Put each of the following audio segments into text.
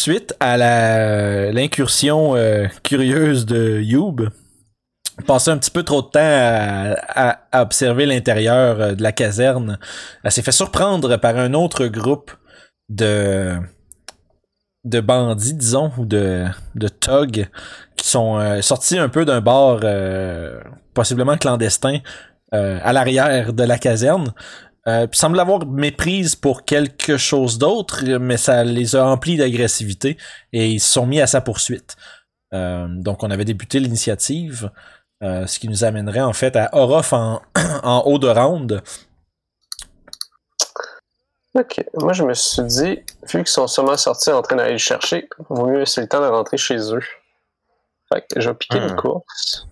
suite à la l'incursion euh, curieuse de Youb, passé un petit peu trop de temps à, observer l'intérieur euh, de la caserne, elle s'est fait surprendre par un autre groupe de bandits, disons, ou de, thugs qui sont euh, sortis un peu d'un bar euh, possiblement clandestin euh, à l'arrière de la caserne. Euh, puis semble l'avoir méprise pour quelque chose d'autre, mais ça les a emplis d'agressivité et ils se sont mis à sa poursuite. Euh, donc on avait débuté l'initiative, euh, ce qui nous amènerait en fait à Orof en, en haut de round. Ok, moi je me suis dit, vu qu'ils sont sûrement sortis en train d'aller le chercher, vaut mieux laisser le temps de rentrer chez eux. Fait que je vais piquer Hmm. une course.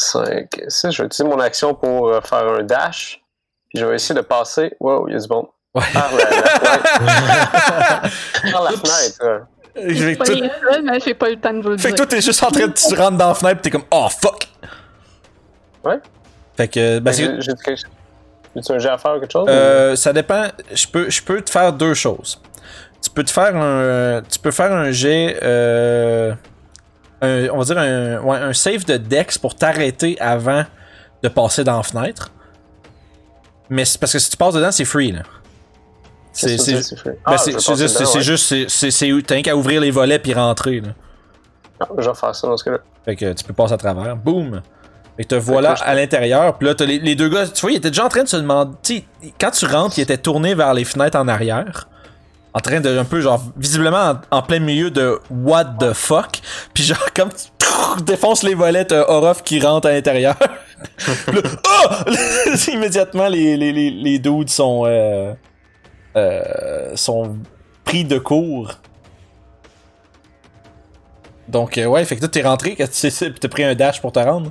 5, 6, je vais utiliser mon action pour euh, faire un dash. Puis je vais essayer de passer. Wow, il y a du bon. Ouais. Par la, la fenêtre. Par la fenêtre. Je vais Pas tout- mais j'ai pas eu le temps de vous le Fait dire. que toi, t'es juste en train de tu rentres dans la fenêtre pis t'es comme Oh fuck! Ouais. Fait que, ben, c'est- J'ai- J'ai un jet à faire ou quelque chose? Euh, ça dépend. Je peux, je peux te faire deux choses. Tu peux te faire un, tu peux faire un jet, euh, un- on va dire un, ouais, un save de Dex pour t'arrêter avant de passer dans la fenêtre. Mais c'est parce que si tu passes dedans, c'est free là. C'est, juste, c'est, juste, c'est, t'as rien qu'à ouvrir les volets puis rentrer là. Ah, je vais faire ça dans ce cas-là. Fait que tu peux passer à travers. Boum! Fait que te voilà à l'intérieur. Puis là, t'as les, les deux gars, tu vois, ils étaient déjà en train de se demander. Quand tu rentres, ils étaient tournés vers les fenêtres en arrière. En train de, un peu, genre, visiblement en, en plein milieu de What the fuck. Puis genre, comme tu défonces les volets, t'as Orof qui rentre à l'intérieur. Oh! Immédiatement, les, les, les, les dudes sont. Euh, euh, sont pris de court. Donc, euh, ouais, fait que toi, t'es rentré, que tu sais t'as pris un dash pour te rendre?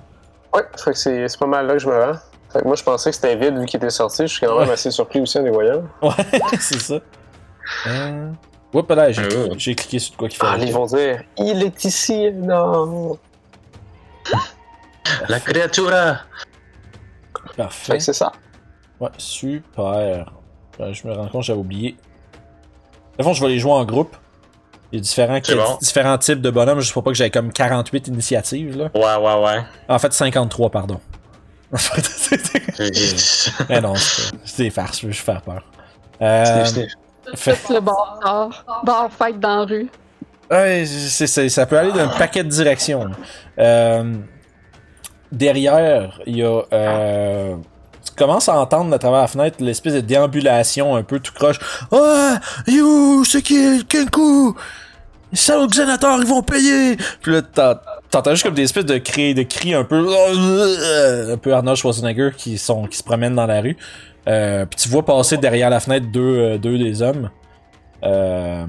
Ouais, fait que c'est c'est pas mal là que je me rends. Fait que moi, je pensais que c'était vide vu qu'il était sorti. Je suis quand même Ouais. assez surpris aussi en les voyant. Ouais, c'est ça. Euh... Oups, là, j'ai j'ai cliqué sur quoi qu'il Ah, fallait. ils vont dire Il est ici, non. La créatura! Fait Parfait. c'est ça. Ouais, super. Je me rends compte, j'avais oublié. De fond, je vais les jouer en groupe. Il y a différents, bon. différents types de bonhommes. Je sais pas que j'avais comme 48 initiatives, là. Ouais, ouais, ouais. En fait, 53, pardon. Mais non, c'est c'est des farces, je veux juste faire peur. Euh, sniff. Fait- Tout le bar, bar fight dans la rue. Ouais, c'est, c'est- ça peut aller d'un paquet de directions. Euh, derrière, il y a. Euh, tu commences à entendre à travers la fenêtre l'espèce de déambulation un peu tout croche. Ah, you, c'est qui, Kenku? Les salauds xénateurs, ils vont payer! Puis là, t'en- t'entends juste comme des espèces de cris, de cris un peu. Un peu Arnold Schwarzenegger qui, sont, qui se promènent dans la rue. Euh, puis tu vois passer derrière la fenêtre deux, euh, deux des hommes. Euh,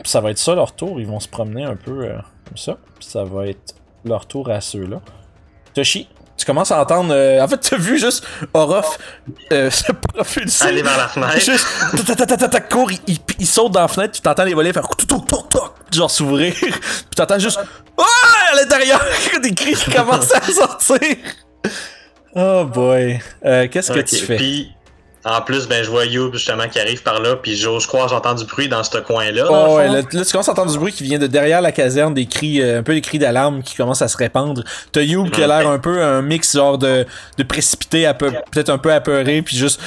puis ça va être ça leur tour. Ils vont se promener un peu euh, comme ça. Puis ça va être leur tour à ceux-là. Toshi, tu commences à entendre. euh, en fait, t'as vu juste Orof euh, se propulser. Aller vers la fenêtre. Juste, tac, tac, court, il, il- il saute dans la fenêtre, tu t'entends les volets faire genre s'ouvrir, puis t'entends juste Ah! à l'intérieur, des cris qui commencent à sortir. Oh boy. Euh, Qu'est-ce que tu fais? Puis, en plus, ben, je vois You justement qui arrive par là, puis j'ose croire, j'entends du bruit dans ce coin-là. Oh, ouais, là, là, tu commences à entendre du bruit qui vient de derrière la caserne, des cris, euh, un peu des cris d'alarme qui commencent à se répandre. T'as Youb qui a l'air un peu un mix genre de, de précipité, peu- peut-être un peu apeuré, puis juste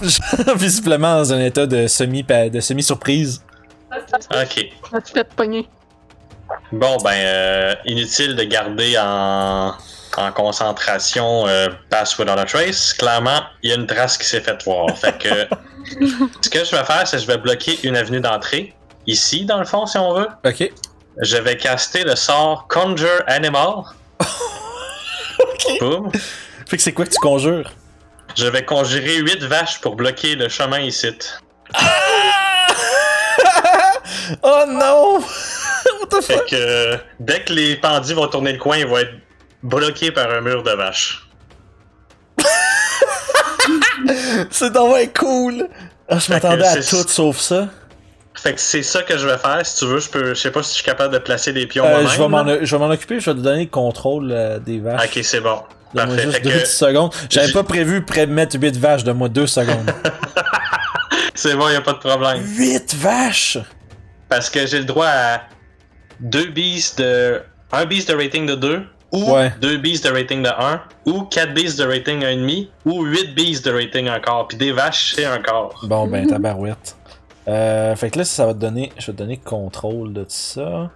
visiblement dans un état de semi de semi surprise. Ok. As-tu fait pogner? Bon, ben, euh, inutile de garder en, en concentration euh, Pass Without a Trace. Clairement, il y a une trace qui s'est faite voir. Fait que, ce que je vais faire, c'est que je vais bloquer une avenue d'entrée. Ici, dans le fond, si on veut. Ok. Je vais caster le sort Conjure Animal. Boum. Fait que c'est quoi que tu conjures? Je vais conjurer 8 vaches pour bloquer le chemin ici. oh non! What the Fait fuck? que euh, dès que les pandis vont tourner le coin, ils vont être bloqués par un mur de vaches. C'est dommage cool! Ah, je m'attendais à tout sauf ça. Fait que c'est ça que je vais faire. Si tu veux, je peux. Je sais pas si je suis capable de placer des pions Euh, je vais m'en occuper, je vais te donner le contrôle euh, des vaches. Ok, c'est bon. Parfait. juste deux que secondes. J'avais pas prévu de mettre 8 vaches, donne-moi deux secondes. C'est bon, y a pas de problème. 8 vaches! Parce que j'ai le droit à deux beasts de. Un beast de rating de 2, ou Ouais. deux beasts de rating de 1, ou quatre beasts de rating 1,5, ou 8 beasts de rating encore. Puis des vaches, c'est un quart. Bon, ben, tabarouette. Euh, fait que là, ça va te donner. Je vais te donner contrôle de tout ça.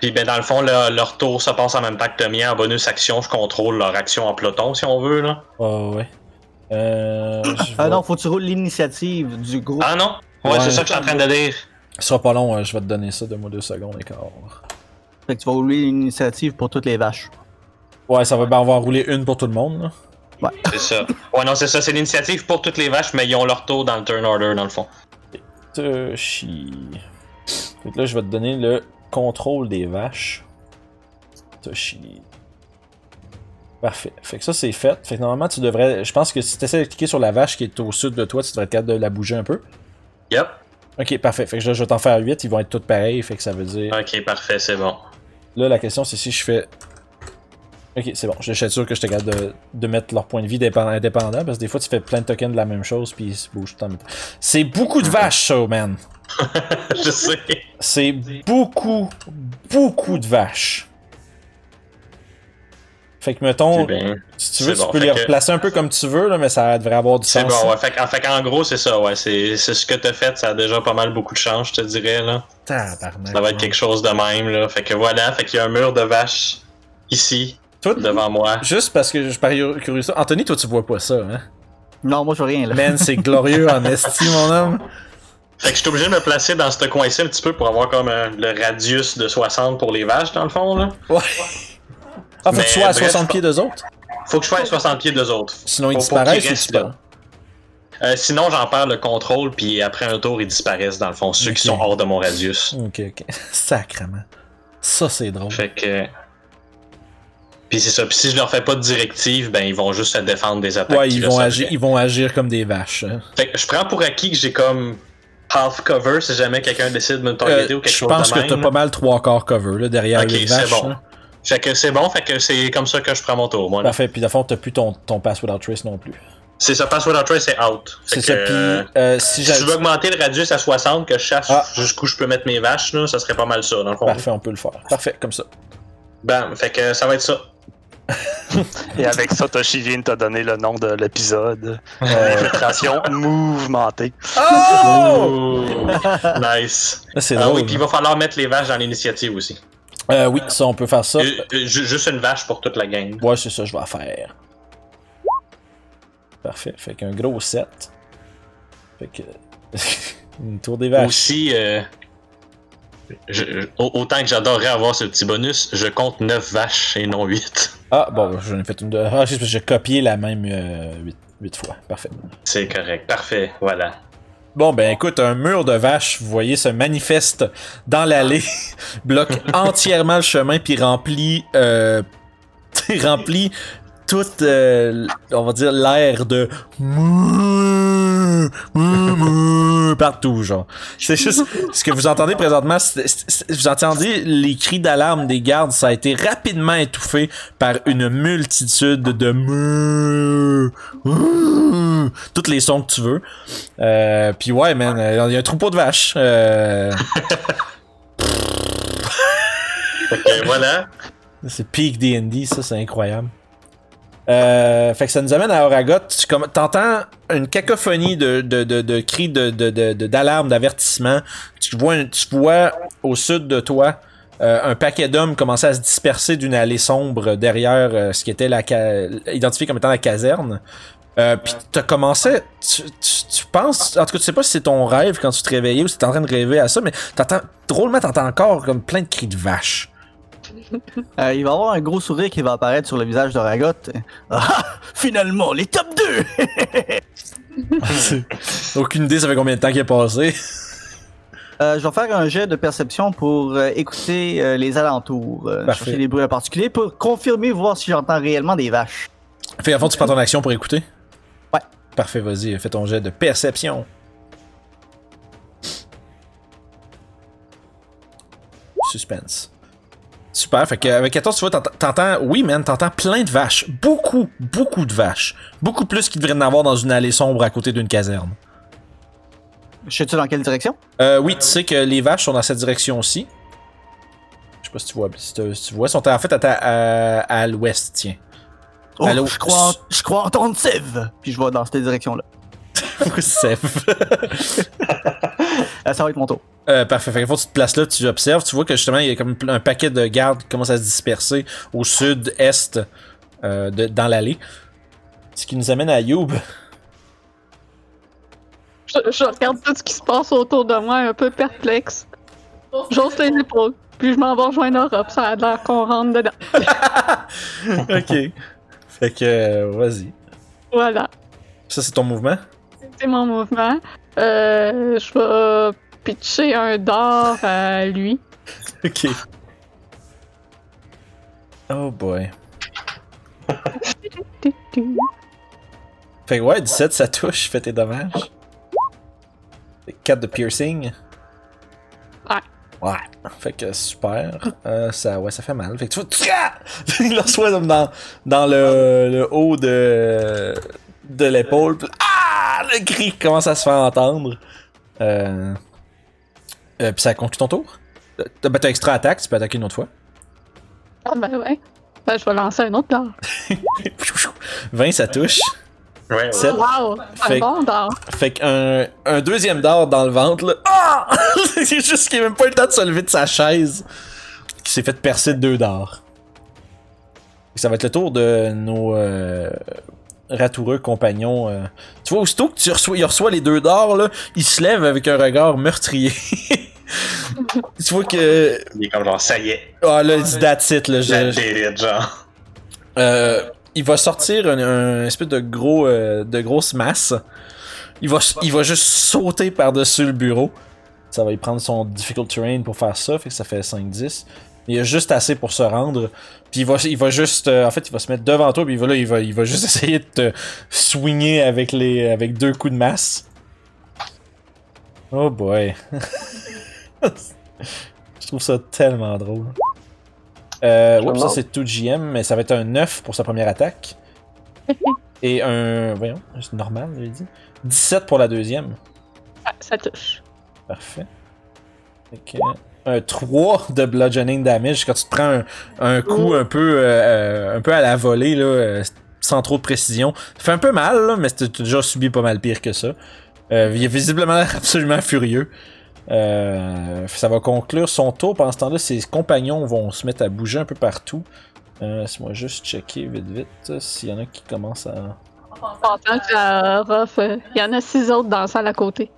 Puis ben dans le fond, le- leur tour se passe en même temps que le mien. En bonus action, je contrôle leur action en peloton si on veut. là. Oh, ouais. Euh. Ah non, faut que tu roules l'initiative du groupe. Ah non? Ouais, Ouais. c'est ça que je suis en train de dire. Ce sera pas long, euh, je vais te donner ça, donne-moi deux secondes et quart. Fait que tu vas rouler l'initiative pour toutes les vaches. Ouais, ça va ben, on va en rouler une pour tout le monde, là. C'est ça. Ouais, non, c'est ça. C'est l'initiative pour toutes les vaches, mais ils ont leur tour dans le turn order dans le fond. Toshi. Fait que là, je vais te donner le contrôle des vaches. Toshi. Parfait. Fait que ça, c'est fait. Fait que normalement, tu devrais. Je pense que si tu essaies de cliquer sur la vache qui est au sud de toi, tu devrais être capable de la bouger un peu. Yep. Ok, parfait. Fait que là, je vais t'en faire 8. Ils vont être tous pareils. Fait que ça veut dire. Ok, parfait, c'est bon. Là, la question, c'est si je fais. Ok, c'est bon. Je suis sûr que je suis capable de, de mettre leur point de vie dépend- indépendant. Parce que des fois, tu fais plein de tokens de la même chose. Puis ils se bougent. C'est beaucoup de vaches, ça, man. je sais. C'est beaucoup, beaucoup de vaches. Fait que mettons, C'est bien. si tu veux, c'est tu bon. peux Fait les que- replacer un peu comme tu veux, là, mais ça devrait avoir du C'est sens. bon, ouais. Fait, qu'en- fait qu'en gros, c'est ça, ouais. C'est c'est ce que t'as fait, ça a déjà pas mal beaucoup de chance, je te dirais, là. Tabarnak. Ça va être quelque chose de même, là. Fait que voilà, fait qu'il y a un mur de vaches ici, Toi, devant moi. juste parce que je parie curieux ça. Anthony, toi, tu vois pas ça, hein? Non, moi je vois rien là. Man, c'est glorieux en esti, mon homme. Fait que je suis obligé de me placer dans ce coin-ci un petit peu pour avoir comme euh, le radius de 60 pour les vaches, dans le fond, là. Ouais. Ah, faut Mais que tu sois à bref, 60 pieds d'eux autres. Faut que je sois à 60 pieds d'eux autres. Sinon, ils disparaissent ou? Euh, sinon, j'en perds le contrôle, puis après un tour, ils disparaissent, dans le fond, ceux qui sont hors de mon radius. Ok, ok. Sacrement. Ça, c'est drôle. Fait que. Puis c'est ça. Puis si je leur fais pas de directive, ben ils vont juste se défendre des attaques. Ouais, ils vont, agir, ils vont agir comme des vaches. hein. Fait que je prends pour acquis que j'ai comme half cover si jamais quelqu'un décide de me targeter Euh, ou quelque je chose pense de que même. t'as pas mal trois quarts cover là, derrière les c'est vaches. bon. là. Fait que c'est bon, fait que c'est comme ça que je prends mon tour, moi. là. Parfait, puis de fond, t'as plus ton, ton pass without trace non plus. C'est ça, pass without trace, c'est out. Fait C'est que, ça, puis euh, euh, si je veux augmenter le radius à 60, que je cherche Ah. jusqu'où je peux mettre mes vaches, là, ça serait pas mal ça, dans le fond. Parfait, on peut le faire. Parfait, comme ça. Bam, fait que ça va être ça. Et avec ça, Toshi vient de te donner le nom de l'épisode. Euh, Infiltration mouvementée. Oh! nice. C'est Ah oui, puis il va falloir mettre les vaches dans l'initiative aussi. Euh, oui, ça, on peut faire ça. Euh, euh, ju- juste une vache pour toute la gang. Ouais, c'est ça, je vais faire. Parfait. Fait qu'un gros 7. Fait que. Une tour des vaches. Aussi, euh, je- autant que j'adorerais avoir ce petit bonus, je compte 9 vaches et non 8. Ah, bon, j'en ai fait une de. Ah, c'est parce que j'ai copié la même 8, fois. Parfait. C'est correct, parfait, voilà. Bon, ben écoute, un mur de vaches, vous voyez, se manifeste dans l'allée, bloque entièrement le chemin, puis remplit, euh, remplit toute, euh, on va dire, l'air de partout, genre. C'est juste ce que vous entendez présentement, vous entendez les cris d'alarme des gardes, ça a été rapidement étouffé par une multitude de tous les sons que tu veux. Euh, puis ouais, man, il y a un troupeau de vaches. Euh, que voilà. c'est peak D&D, ça, c'est incroyable. Euh, fait que ça nous amène à Oragot. Tu T'entends une cacophonie de, de, de, de cris de, de, de, de- d'alarme, d'avertissement. Tu vois, tu vois au sud de toi euh, un paquet d'hommes commencer à se disperser d'une allée sombre derrière euh, ce qui était la identifié comme étant la caserne. Euh, puis t'as commencé, tu, tu, tu penses, en tout cas tu sais pas si c'est ton rêve quand tu te réveillais ou si t'es en train de rêver à ça, mais t'entends, drôlement t'entends encore comme plein de cris de vaches. Euh, il va y avoir un gros sourire qui va apparaître sur le visage de Ragot. Ah, finalement, les top 2! Aucune idée, ça fait combien de temps qu'il est passé. Euh, je vais faire un jet de perception pour euh, écouter euh, les alentours, chercher des bruits en particulier pour confirmer, voir si j'entends réellement des vaches. Fait à fond, tu prends ton action pour écouter? Ouais. Parfait, vas-y, fais ton jet de perception. Suspense. Super, fait qu'avec 14, tu vois, t'entends- oui, man, t'entends plein de vaches. Beaucoup, beaucoup de vaches. Beaucoup plus qu'il devrait en avoir dans une allée sombre à côté d'une caserne. Je sais-tu dans quelle direction? Euh, oui, tu sais que les vaches sont dans cette direction aussi. Je sais pas si tu vois. Si tu, vois, sont en fait à, ta- à, à l'ouest, tiens. Oh, je crois, en- je crois entendre Sève! Puis je vais dans cette direction-là. Sèvres. Ah, ça va être mon tour. Euh, parfait. Fait que faut que tu te places là, tu observes, tu vois que justement, il y a comme un paquet de gardes qui commencent à se disperser au sud-est euh, de- dans l'allée. Ce qui nous amène à Youb. Je, je regarde tout ce qui se passe autour de moi, un peu perplexe. J'ose les épaules, puis je m'en vais rejoindre Europe. Ça a l'air qu'on rentre dedans. ok. Fait que, euh, vas-y. Voilà, Ça, c'est ton mouvement? C'est mon mouvement. Euh, je vais pitcher un d'or à lui. Ok. Oh boy. Fait que ouais, 17, ça touche, fait tes dommages. Fait 4 de piercing. Ouais. Ouais. Fait que super. Euh, ça, ouais, ça fait mal. Fait que tu vois, il le reçoit dans, dans le, le haut de, de l'épaule. Ah! Le cri commence à se faire entendre. Euh, euh, puis ça conclut ton tour? Euh, T'as ben, t'as extra attaque, tu peux attaquer une autre fois. Ah ben ouais. Ben je vais lancer un autre d'or. 20, ça touche. Ouais, ouais. Wow! Fait- Un bon d'or. Fait qu'un un deuxième dard dans le ventre, là. Ah! C'est juste qu'il a même pas eu le temps de se lever de sa chaise. Qui s'est fait percer de deux dards. Ça va être le tour de nos euh, ratoureux compagnons. euh. Tu vois, aussitôt que tu reçois, il reçoit les deux dards, là, il se lève avec un regard meurtrier. tu vois que. Il est comme genre, ça y est, Ah là, il dit that's it, là. je- genre. Euh, il va sortir un, un espèce de gros euh, de grosse masse. Il va, il va juste sauter par-dessus le bureau. Ça va y prendre son difficult terrain pour faire ça, fait que ça fait 5-10. Il y a juste assez pour se rendre. Puis il va, il va juste. euh, en fait, il va se mettre devant toi, puis il va, là, il va, il va juste essayer de te swinger avec, les, avec deux coups de masse. Oh boy. Je trouve ça tellement drôle. Euh, ouais, ça c'est tout GM, mais ça va être un 9 pour sa première attaque. Et un. Voyons, c'est normal, j'avais dit. 17 pour la deuxième. Ah, ça touche. Parfait. Fait que, un 3 de bludgeoning damage quand tu te prends un, un coup un peu, euh, euh, un peu à la volée, là, euh, sans trop de précision. Ça fait un peu mal, là, mais t'as t'as déjà subi pas mal pire que ça. Euh, il est visiblement absolument furieux. Euh, ça va conclure son tour. Pendant ce temps-là, ses compagnons vont se mettre à bouger un peu partout. Euh, Laisse-moi juste checker vite vite s'il y en a qui commencent à. Pendant que euh, il y en a six autres dans la salle à côté.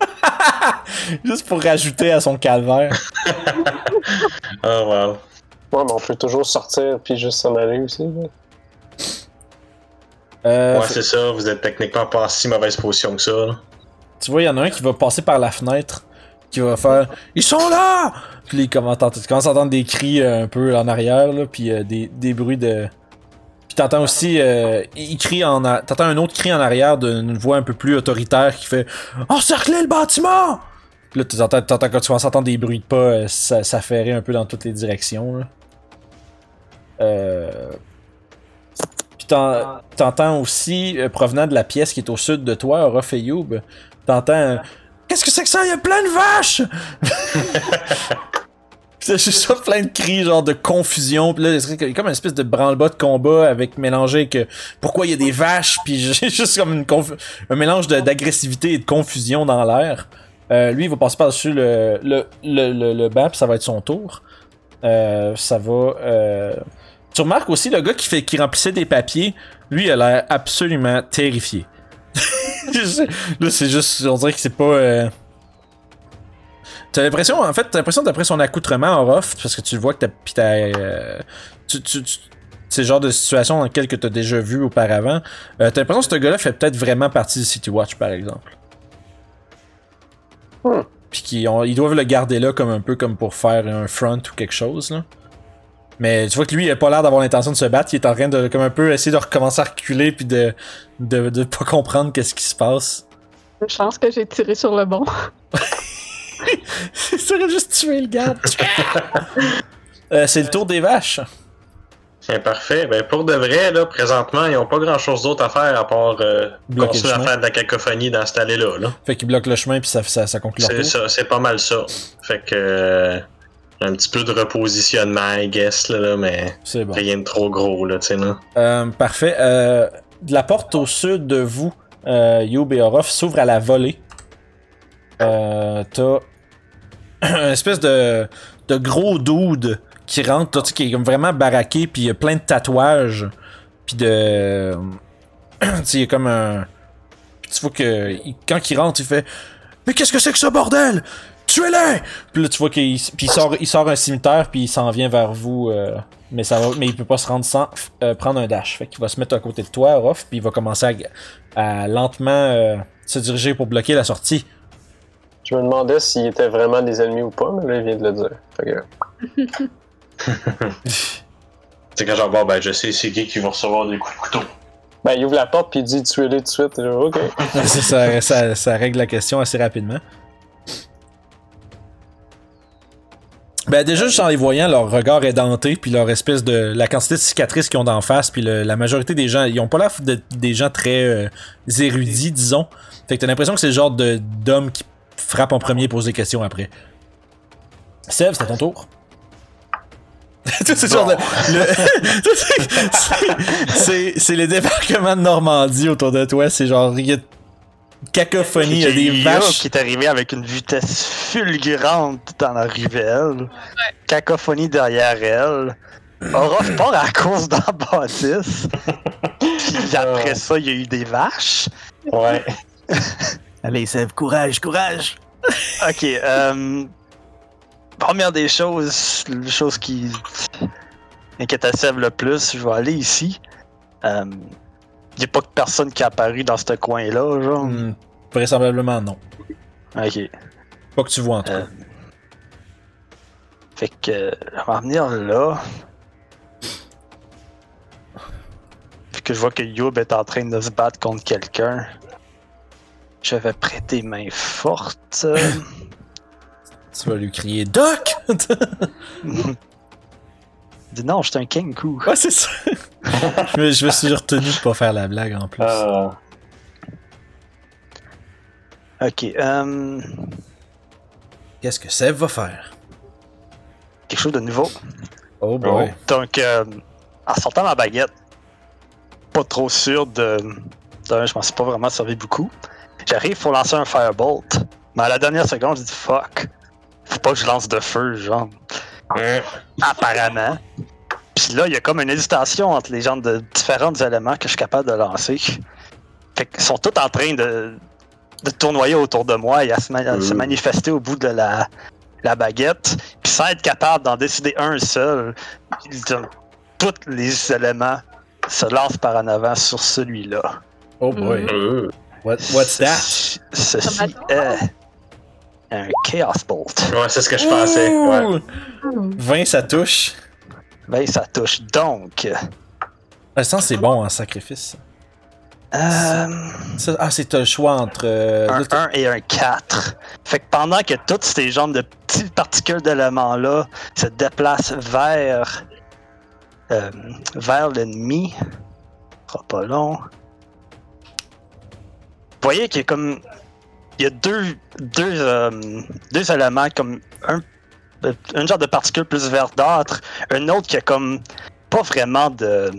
Juste pour rajouter à son calvaire. Oh wow. Ouais, mais on peut toujours sortir puis juste s'en aller aussi. là. Euh, Ouais, c'est ça, vous êtes techniquement pas en si mauvaise position que ça. là. Tu vois, il y en a un qui va passer par la fenêtre, qui va faire Ils sont là Puis il commence, t'entends- tu commences à entendre des cris euh, un peu en arrière, là, puis euh, des, des bruits de. Puis t'entends aussi. euh, il crie en. T'entends un autre cri en arrière d'une voix un peu plus autoritaire qui fait Encerclez le bâtiment Puis là, tu entends, t'entends quand tu à entendre des bruits de pas, euh, ça, un peu dans toutes les directions. Euh. Puis t'en- t'entends aussi, provenant de la pièce qui est au sud de toi, Orof et Youb, t'entends Qu'est-ce que c'est que ça? Il y a plein de vaches! c'est juste plein de cris, genre de confusion. Puis là, c'est comme une espèce de branle-bas de combat avec mélangé euh, pourquoi il y a des vaches, puis j'ai juste comme une conf- un mélange d'agressivité et de confusion dans l'air. Euh, lui, il va passer par-dessus le, le, le, le, le banc, puis ça va être son tour. Euh, ça va. euh, Tu remarques aussi le gars qui, fait, qui remplissait des papiers, lui, il a l'air absolument terrifié. Là, c'est juste. On dirait que c'est pas. T'as l'impression, en fait, t'as l'impression d'après son accoutrement en off, parce que tu vois que t'as. Pis t'as. euh, tu, tu, tu- c'est le genre de situation dans lequel que t'as déjà vu auparavant. Euh, t'as l'impression que ce gars-là fait peut-être vraiment partie du City Watch, par exemple. Hmm. Puis qu'ils ils doivent le garder là comme un peu comme pour faire un front ou quelque chose, là. Mais tu vois que lui, il a pas l'air d'avoir l'intention de se battre. Il est en train de, comme un peu, essayer de recommencer à reculer puis de, de, de pas comprendre qu'est-ce qui se passe. Une chance que j'ai tiré sur le bon. Ça aurait juste tué le garde. Euh, c'est le tour des vaches. Eh, parfait. Ben, pour de vrai, là, présentement, ils n'ont pas grand chose d'autre à faire à part euh, Bloquer continuer à faire de la cacophonie dans cette allée-là. Là. Fait qu'ils bloquent le chemin puis ça, ça, ça conclut leur C'est ça, c'est pas mal ça. Fait que. euh, un petit peu de repositionnement, I guess, là, là, mais C'est bon. rien de trop gros, là, tu sais, là. Euh, parfait. Euh, la porte au sud de vous, euh, Youb et Orof, s'ouvre à la volée. Euh, T'as un espèce de, gros dude qui rentre, tu sais, qui est comme vraiment baraqué, puis il y a plein de tatouages, puis de... tu sais, il a comme un... tu vois que quand il rentre, il fait « Mais qu'est-ce que c'est que ce bordel? Tuez-les! » Puis là, tu vois qu'il il sort, il sort un cimetière, puis il s'en vient vers vous... euh, mais ça va, mais il peut pas se rendre sans euh, prendre un dash. Fait qu'il va se mettre à côté de toi, Orof, puis il va commencer à, à lentement euh, se diriger pour bloquer la sortie. Je me demandais s'ils étaient vraiment des ennemis ou pas, mais là, il vient de le dire. Fait que, C'est quand genre, bon, ben, je sais c'est qui qui va recevoir des coups de couteau. ben, il ouvre la porte puis il dit tuez-les tout de suite. Là, ok. ça, ça, ça- ça règle la question assez rapidement. Ben déjà juste en les voyant, leur regard est denté, puis leur espèce de la quantité de cicatrices qu'ils ont d'en face, puis le- la majorité des gens, ils ont pas l'air de, des gens très euh, érudits, disons. Fait que t'as l'impression que c'est le genre de d'homme qui frappe en premier et pose des questions après. Sève, c'est à ton tour. Tout ce genre de- le- c'est- les débarquements de Normandie autour de toi, c'est genre il y a cacophonie, il y a des vaches. qui est arrivé avec une vitesse fulgurante dans la ruelle. Cacophonie derrière elle. Orof part à la course dans la bâtisse. Puis après ça, il y a eu des vaches. Ouais. Allez, Sève, courage, courage. Ok, euh, première des choses, la chose qui inquiète Sèvres le plus, je vais aller ici. Euh, il n'y a pas de personne qui est apparu dans ce coin-là, genre. Hmm, vraisemblablement non. Ok. Pas que tu vois en tout cas. Euh, Fait que je vais venir là. Puis que je vois que Youb est en train de se battre contre quelqu'un. Je vais prêter main forte. Euh, Tu vas lui crier Doc! Dis non, je suis un Kenku. ouais, c'est ça. je, me, je me suis retenu de pas faire la blague en plus. Ah. Ok, euh, Qu'est-ce que Seb va faire? quelque chose de nouveau. Oh boy. Donc, euh, en sortant ma baguette, pas trop sûr de. d'un, je m'en suis pas vraiment servi beaucoup. J'arrive pour lancer un firebolt, mais à la dernière seconde, je dis fuck. Faut pas que je lance de feu, genre. Ouais. Apparemment. Puis là, il y a comme une hésitation entre les genres de différents éléments que je suis capable de lancer. Fait qu'ils sont tous en train de, de tournoyer autour de moi et à se, ma- à se Mm. manifester au bout de la, la baguette. Puis sans être capable d'en décider un seul, tous les éléments se lancent par en avant sur celui-là. Oh boy. Euh. What, what's that? Ceci, ceci est un Chaos Bolt. Ouais, c'est ce que je pensais. Ouais. Ouh! 20, ça touche. Ben, ça touche donc. Le sens c'est bon en sacrifice. Euh, Ça- ah, c'est t'as le choix entre. euh, un là, t'as- 1 et un 4. Fait que pendant que toutes ces genres de petites particules d'éléments-là se déplacent vers euh, vers l'ennemi, ce sera pas long. Vous voyez qu'il y a comme il y a deux deux, euh, deux éléments comme un un genre de particule plus verdâtre, un autre qui a comme pas vraiment de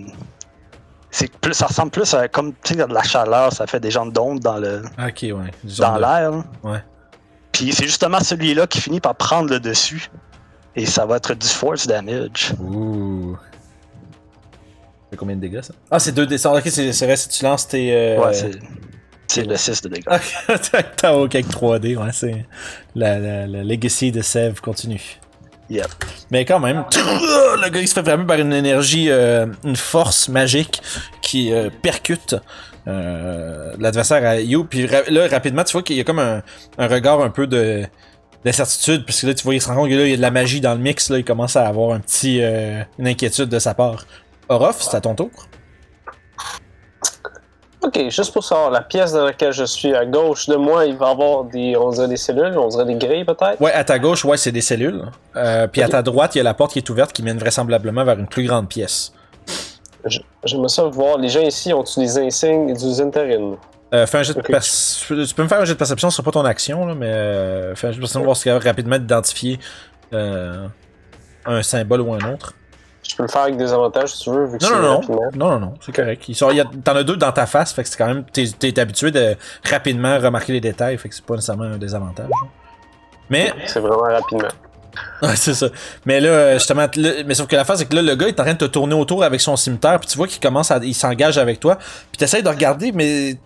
c'est plus ça ressemble plus à comme tu sais de la chaleur, ça fait des genres d'ondes dans le Ok, ouais. Dans de- l'air. Ouais. Puis c'est justement celui-là qui finit par prendre le dessus. Et ça va être du force damage. Ouh. C'est combien de dégâts ça? Ah, c'est 2 descentes. Ok, c'est c'est vrai si tu lances tes. euh, Ouais, c'est, c'est le 6 de dégâts. T'as- OK avec 3D, ouais, c'est. La, la, la legacy de Sev continue. Yep. Mais quand même, le gars il se fait frapper par une énergie, euh, une force magique qui euh, percute euh, l'adversaire à You. Puis ra- là, rapidement, tu vois qu'il y a comme un, un regard un peu de d'incertitude, parce que là, tu vois, il se rend compte que là, il y a de la magie dans le mix, là, il commence à avoir un petit, une inquiétude de sa part. Orof, c'est à ton tour. Ok, juste pour savoir, la pièce dans laquelle je suis, à gauche de moi, il va y avoir des, on dirait des cellules, on dirait des grilles peut-être? Ouais, à ta gauche, ouais, c'est des cellules. Euh, puis à ta droite, il y a la porte qui est ouverte qui mène vraisemblablement vers une plus grande pièce. J'aimerais ça voir, les gens ici ont-ils des insignes et des? Euh, fais un jet de Ok. per- Tu peux me faire un jet de perception, ce sera pas ton action, là, mais euh, fais un jet de perception pour voir si rapidement d'identifier euh, un symbole ou un autre. Je peux le faire avec des avantages si tu veux, vu que Non, c'est non, non. Non, non, non, c'est correct. Il y a- T'en as deux dans ta face, fait que c'est quand même. T'es t'es habitué de rapidement remarquer les détails, fait que c'est pas nécessairement un désavantage. Mais, C'est vraiment rapidement. ouais, c'est ça. Mais là, justement, là- mais sauf que la face, c'est que là, le gars est en train de te tourner autour avec son cimetière, puis tu vois qu'il commence à. Il s'engage avec toi, puis t'essayes de regarder, mais.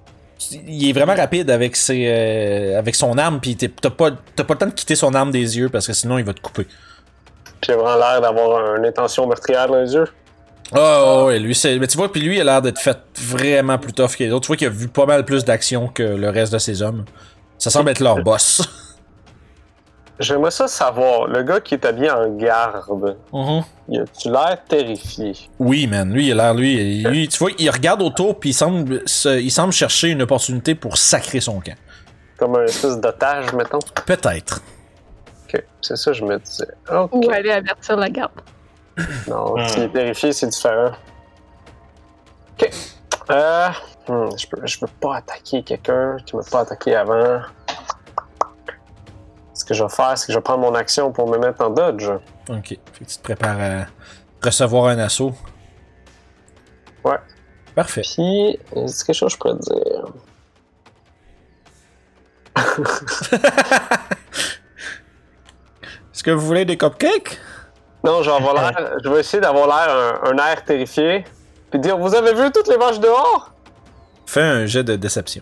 Il est vraiment rapide avec ses, euh, avec son arme, puis t'as pas, t'as pas le temps de quitter son arme des yeux parce que sinon il va te couper. Il a vraiment l'air d'avoir une intention meurtrière dans les yeux. Oh, ouais, lui, c'est. Mais tu vois, puis lui, il a l'air d'être fait vraiment plus tough que les autres. Tu vois qu'il a vu pas mal plus d'action que le reste de ses hommes. Ça semble être leur boss. J'aimerais ça savoir, le gars qui est habillé en garde, Mhm. il a-tu l'air terrifié? Oui, man, lui, il a l'air, lui, lui, tu vois, il regarde autour, puis il semble, se- il semble chercher une opportunité pour sacrer son camp. Comme un espèce d'otage, mettons. Peut-être. Ok, c'est ça, je me disais. Ok. Ou aller avertir la garde. Non, s'il est terrifié, c'est différent. Ok. Euh. hmm, je, peux, je peux pas attaquer quelqu'un qui m'a pas attaqué avant. Ce que je vais faire, c'est que je vais prendre mon action pour me mettre en dodge. Ok. Fait que tu te prépares à recevoir un assaut. Ouais. Parfait. Puis, c'est quelque chose que je pourrais te dire? Est-ce que vous voulez des cupcakes? Non, je vais, avoir l'air- je vais essayer d'avoir l'air un, un air terrifié. Puis dire Vous avez vu toutes les vaches dehors? Fais un jet de déception.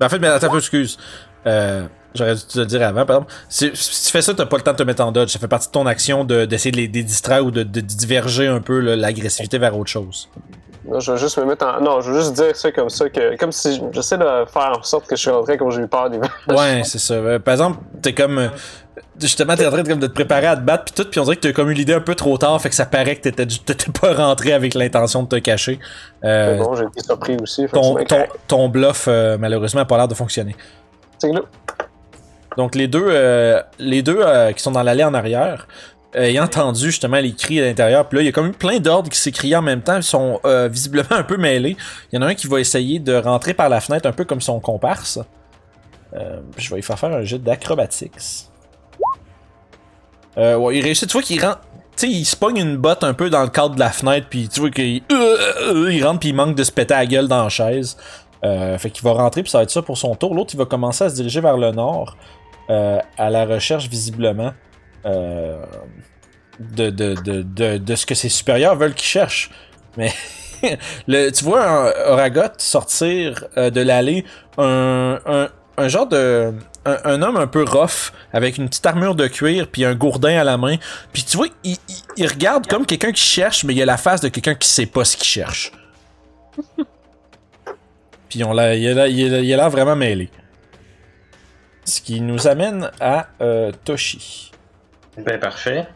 Ben, en fait, mais attends peu, excuse. Euh, J'aurais dû te le dire avant, par exemple. Si, si tu fais ça, t'as pas le temps de te mettre en dodge. Ça fait partie de ton action de- d'essayer de, les de les distraire ou de, de diverger un peu l'agressivité vers autre chose. Là, je vais juste me mettre en. Non, je vais juste dire ça comme ça. que Comme si j'essaie de faire en sorte que je suis rentré quand j'ai eu peur des vaches. Ouais, c'est ça. Euh, par exemple, t'es comme. euh, Justement, t'es en train de, comme, de te préparer à te battre, puis tout, puis on dirait que t'as comme eu l'idée un peu trop tard, fait que ça paraît que t'étais t'étais pas rentré avec l'intention de te cacher. Euh, Mais bon, j'ai été surpris aussi. ton, ton, bluff, euh, malheureusement, a pas l'air de fonctionner. C'est Donc les deux, euh, les deux qui sont dans l'allée en arrière, ayant entendu justement les cris à l'intérieur, puis là il y a comme eu plein d'ordres qui s'écrient en même temps, ils sont euh, visiblement un peu mêlés. Il y en a un qui va essayer de rentrer par la fenêtre un peu comme son comparse. Euh, je vais lui faire faire un jet d'acrobatics. Euh, ouais, il réussit, tu vois qu'il rentre. Tu sais, il se pogne une botte un peu dans le cadre de la fenêtre, puis tu vois qu'il euh, rentre, puis il manque de se péter la gueule dans la chaise. Fait qu'il va rentrer, puis ça va être ça pour son tour. L'autre, il va commencer à se diriger vers le nord, à la recherche visiblement euh, de, de, de, de, ce que ses supérieurs veulent qu'il cherche. Mais le, tu vois un Oragot sortir euh, de l'allée, un, un, un genre de. Un, homme un peu rough, avec une petite armure de cuir, puis un gourdin à la main. Puis tu vois, il, il- regarde comme quelqu'un qui cherche, mais il a la face de quelqu'un qui sait pas ce qu'il cherche. Puis on l'a, il a il vraiment mêlé. Ce qui nous amène à euh, Toshi. Ben parfait.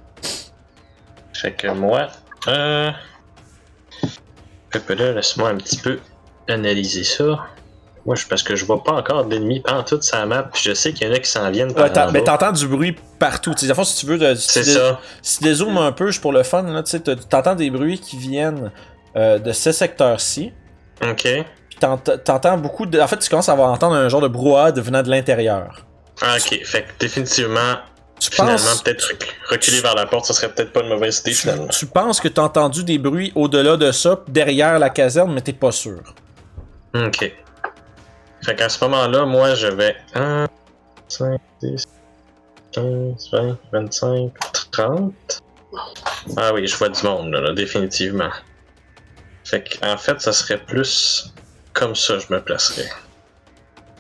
Fait que moi, euh... Laisse-moi un petit peu analyser ça. Moi, je, parce que je vois pas encore d'ennemis pendant toute sa map, puis je sais qu'il y en a qui s'en viennent par Ouais, mais t'entends du bruit partout. Tu sais, à fond, si tu veux, de- si C'est tu- ça. Si tu dézoomes un peu, juste pour le fun, là, t'entends des bruits qui viennent euh, de ce secteur-ci. Ok. Puis t'ent- t'entends beaucoup de. En fait, tu commences à avoir entendre un genre de brouhaha de venant de l'intérieur. Ah, ok. Fait que définitivement, Tu finalement, penses. peut-être rec- reculer vers la porte, ça serait peut-être pas une mauvaise idée Tu, finalement. tu penses que t'as entendu des bruits au-delà de ça, derrière la caserne, mais t'es pas sûr? Ok. Fait qu'à ce moment-là, moi, je vais 1, 5, 10, 15, 20, 25, 30. Ah oui, je vois du monde, là, là, définitivement. Fait qu'en fait, ça serait plus comme ça, je me placerais.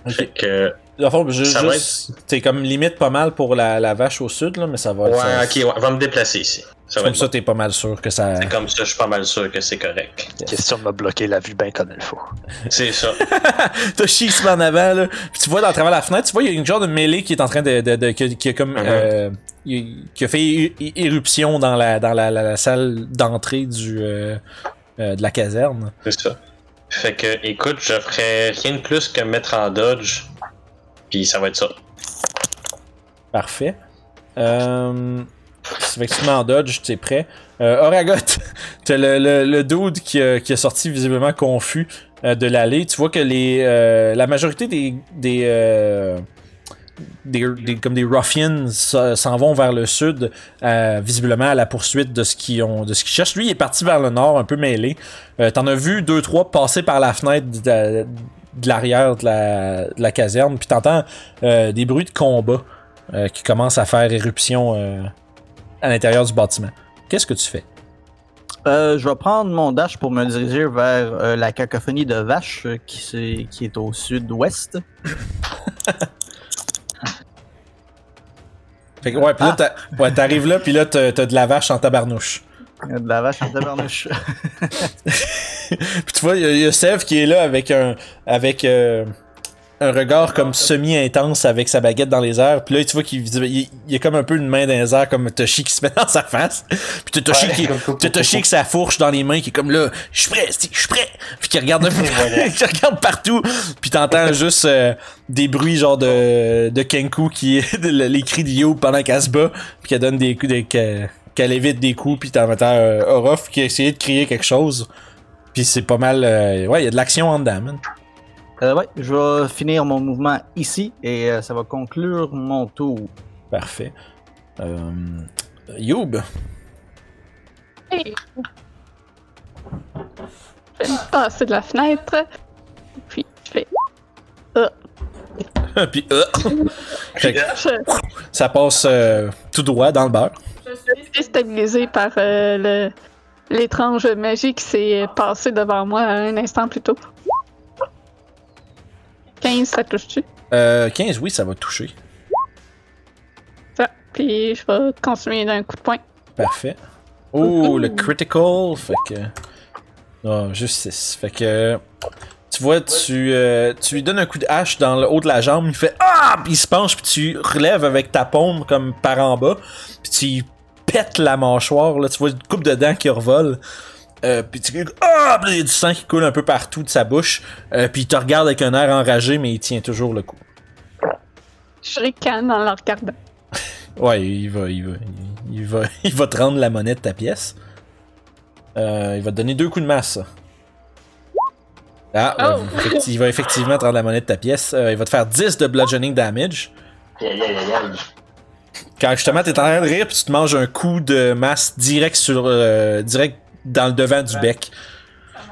Fait que. Dans le fond, je- Ça va juste. T'es comme limite pas mal pour la, la vache au sud, là, mais ça va Ouais, ça- ok, ouais, va me déplacer ici. Ça Comme ça, bon. t'es pas mal sûr que ça. C'est comme ça, je suis pas mal sûr que c'est correct. Question de me bloquer la vue bien comme il faut. C'est ça. Se met en avant, là. Puis tu vois, dans travers la fenêtre, tu vois, il y a une genre de mêlée qui est en train de. de, de- qui, qui a comme. Mhm. euh, qui a fait éruption dans la, dans la, la- la salle d'entrée du. euh, euh, de la caserne. C'est ça. Fait que, écoute, je ferais rien de plus que me mettre en dodge. Puis ça va être ça. Parfait. Euh, fait que tu te mets en dodge, tu es prêt. Euh, Oragot, t'as le, le, le dude qui a, qui a sorti visiblement confus euh, de l'allée. Tu vois que les, euh, la majorité des, des, des, comme des ruffians s'en vont vers le sud, visiblement à la poursuite de ce qu'ils ont, cherchent. Lui, il est parti vers le nord, un peu mêlé. T'en as vu deux trois passer par la fenêtre de, l'arrière de la, de la caserne, puis t'entends euh, des bruits de combat euh, qui commencent à faire éruption euh, à l'intérieur du bâtiment. Qu'est-ce que tu fais? Je vais prendre mon dash pour me diriger vers la cacophonie de vaches qui, est au sud-ouest. Fait que, ouais, puis là, ouais, t'arrives là, puis là, t'as de la vache en tabarnouche. Il y a De la vache en tabarnouche. Puis tu vois, il y a- y, qui est là avec un avec euh, un regard comme semi-intense avec sa baguette dans les airs. Puis là, tu vois qu'il il, il y a comme un peu une main dans les airs, comme Toshi qui se met dans sa face. Puis t'as Toshi qui t'as Toshi avec sa fourche dans les mains qui est comme là, je suis prêt, je suis prêt. Puis qui regarde un peu, qui regarde partout. Puis t'entends juste euh, des bruits genre de de Kenku qui les cris de Yo pendant qu'elle se bat, puis qu'elle donne des coups de qu'elle évite des coups, puis t'entends euh, Orof qui a essayé de crier quelque chose. Puis c'est pas mal. euh, ouais, il y a de l'action en dedans, man. Euh, ouais, je vais finir mon mouvement ici et euh, ça va conclure mon tour. Parfait. Euh, Youb. Hey. Je vais me passer de la fenêtre. Puis je fais. Puis, euh, fait que Je ça passe euh, tout droit dans le beurre. Suis déstabilisé par euh, le- l'étrange magie qui s'est passée devant moi un instant plus tôt. 15, ça touche-tu? Euh, 15, oui, ça va toucher. Ça. Puis je vais continuer d'un coup de poing. Parfait. Oh, le critical. Fait que. Non, juste 6. Fait que. Tu vois, tu, euh, tu lui donnes un coup de hache dans le haut de la jambe, il fait Ah! Puis il se penche, puis tu relèves avec ta paume comme par en bas, puis tu lui pètes la mâchoire, là, tu vois une coupe de dents qui revole. Euh, puis tu Ah! Il y a du sang qui coule un peu partout de sa bouche, euh, puis il te regarde avec un air enragé, mais il tient toujours le coup. Je ricane en le regardant. Ouais, il va, il va, il va, il va te rendre la monnaie de ta pièce. Euh, il va te donner deux coups de masse. Ah, Oh. il va effectivement te rendre la monnaie de ta pièce. Euh, il va te faire 10 de bludgeoning damage. Quand justement t'es en train de rire, puis tu te manges un coup de masse direct sur, euh, direct dans le devant du bec.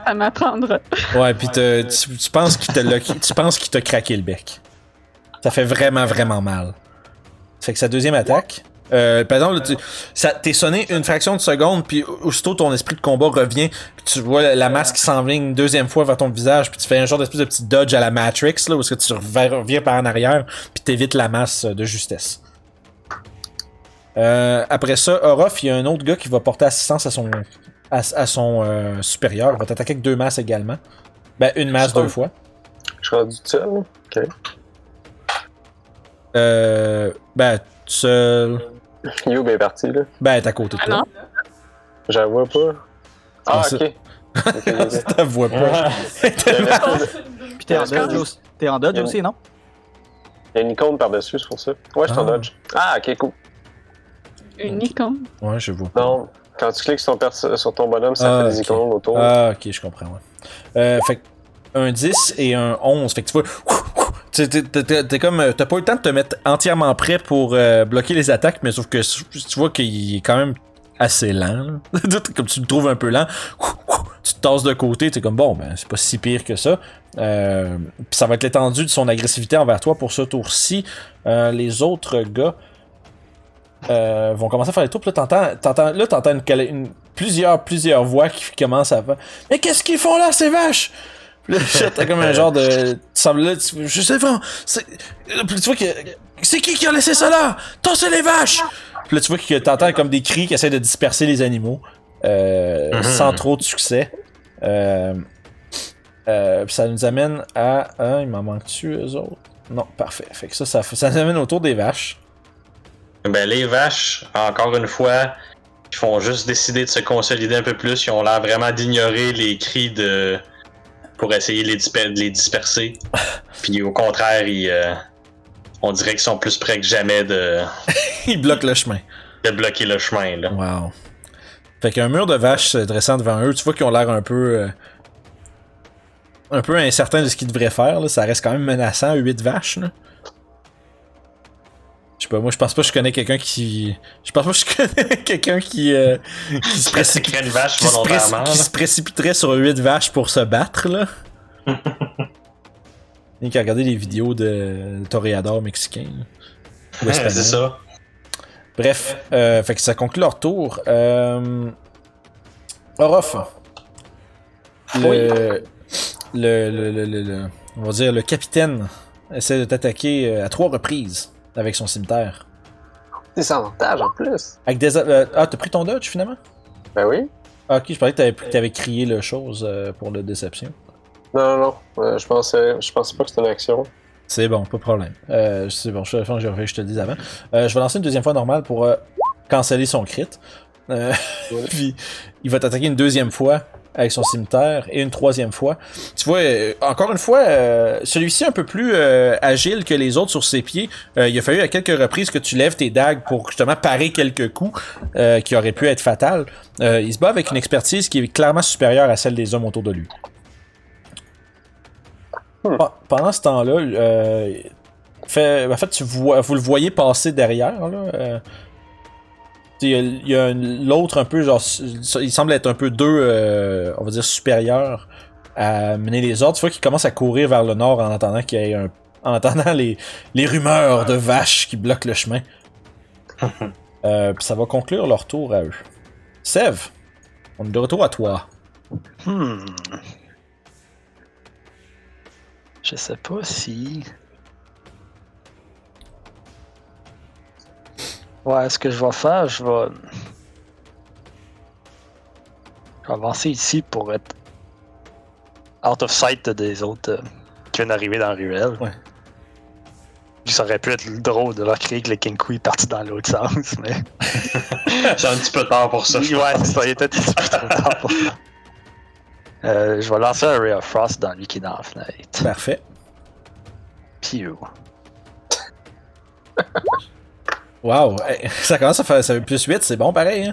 Ça m'apprendra. Ouais, puis te- tu, tu penses qu'il te l'a- tu penses qu'il t'a craqué le bec. Ça fait vraiment, vraiment mal. Fait que sa deuxième attaque. Euh, par exemple, tu, ça, t'es sonné une fraction de seconde, puis aussitôt ton esprit de combat revient, puis tu vois la, la masse qui s'enligne une deuxième fois vers ton visage, puis tu fais un genre d'espèce de petit dodge à la Matrix, là, où est-ce que tu reviens, par en arrière, puis t'évites la masse de justesse. Euh, après ça, Orof, il y a un autre gars qui va porter assistance à son, à, à son euh, supérieur. Il va t'attaquer avec deux masses également. Ben, une masse deux fois. Je suis rendu seul. Ok. Euh, ben, seul. Youb est parti, là. Ben, t'es à côté de Ah toi. non? Je la vois pas. Ah, Ah, ok. Ok, ok, ok. Tu la vois pas. Puis t'es en dodge aussi, t'es en dodge Il y a aussi, non? Il y a une icône par-dessus, c'est pour ça. Ouais, je suis en Ah. dodge. Ah, ok, cool. Une icône. Ouais, je vois. Non, quand tu cliques sur ton, perso- sur ton bonhomme, ça Ah, fait des icônes autour. Ah, ok, je comprends, ouais. Euh, fait que un 10 et un 11. Fait que tu vois. tu- T'es, t'es- t'es- t'es comme. T'as pas eu le temps de te mettre entièrement prêt pour euh, bloquer les attaques, mais sauf que tu vois qu'il est quand même assez lent. comme tu le trouves un peu lent, tu te tasses de côté, t'es comme bon, ben c'est pas si pire que ça. Euh, puis ça va être l'étendue de son agressivité envers toi pour ce tour-ci. Euh, les autres gars euh, vont commencer à faire les tours. Puis là, t'entends, t'entends, là, t'entends une, cala- une- plusieurs, plusieurs voix qui commencent à faire Mais qu'est-ce qu'ils font là, ces vaches? Puis là, shit, t'as comme un genre de. Là, tu- je sais pas. c'est- tu vois que. C'est qui qui a laissé ça là? Tossez les vaches! Puis là, tu vois que t'entends comme des cris qui essaient de disperser les animaux. euh, Mhm. Sans trop de succès. Euh, euh, puis ça nous amène à. Hein, il m'en manque-tu, eux autres? Non, parfait. Fait que ça, ça, ça nous amène autour des vaches. Ben, les vaches, encore une fois, ils font juste décider de se consolider un peu plus. Ils ont l'air vraiment d'ignorer les cris de. pour essayer de les, disper- de les disperser. Puis au contraire, ils, euh, on dirait qu'ils sont plus près que jamais de. il bloque le chemin. de bloquer le chemin. Là. Wow. Fait qu'un mur de vaches se dressant devant eux, tu vois qu'ils ont l'air un peu. euh, un peu incertain de ce qu'ils devraient faire. Là. Ça reste quand même menaçant, 8 vaches. Là. Je sais pas, moi je pense pas que je connais quelqu'un qui. Je pense pas que je connais quelqu'un qui. euh, qui se précipite. une vache Qui se, préci- volontairement. qui là. se précipiterait sur 8 vaches pour se battre, là. Il y a qu'à regarder les vidéos de toréadors mexicains. là. Ou Ouais, c'est ça. Bref, euh, fait que ça conclut leur tour. Euh... Orof. Le... Le, le, le, le- le- On va dire le capitaine essaie de t'attaquer euh, à trois reprises avec son cimetière. Des avantages en plus. Avec des... euh, Ah, t'as pris ton dodge finalement? Ben oui. Ah, ok, je parlais que t'avais, que t'avais crié le chose euh, pour le déception. Non, non, non. Euh, je, pensais, je pensais pas que c'était une action. C'est bon, pas de problème. C'est bon, je, je, je, je te le dis avant. Je vais lancer une deuxième fois normale pour canceller son crit. Puis il va t'attaquer une deuxième fois avec son cimetière et une troisième fois. Tu vois, euh, encore une fois, euh, celui-ci un peu plus euh, agile que les autres sur ses pieds. Euh, il a fallu à quelques reprises que tu lèves tes dagues pour justement parer quelques coups qui auraient pu être fatals. Il se bat avec une expertise qui est clairement supérieure à celle des hommes autour de lui. Pe- Pendant ce temps-là, fait, en fait, tu vois, vous le voyez passer derrière. Là, il y a, l'autre un peu, genre, il semble être un peu deux, euh, on va dire, supérieurs à mener les autres. Tu vois qu'il commence à courir vers le nord en attendant qu'il y ait un. En entendant les, les rumeurs de vaches qui bloquent le chemin. Euh, puis ça va conclure leur tour à eux. Sev, on est de retour à toi. Hmm. Je sais pas si. Ouais, ce que je vais faire, je vais. Je vais avancer ici pour être out of sight des autres euh, qui viennent d'arriver dans la ruelle. Ouais. Puis Ça aurait pu être drôle de leur crier que le Kenku est parti dans l'autre sens, mais. C'est un petit peu tard pour ça. je ouais, c'est ça, il était un petit peu trop tard pour ça. Euh, je vais lancer un Ray of Frost dans lui qui est dans la fenêtre. Parfait. Pew. Wow, hey, ça commence à faire ça fait plus 8, c'est bon pareil. Hein?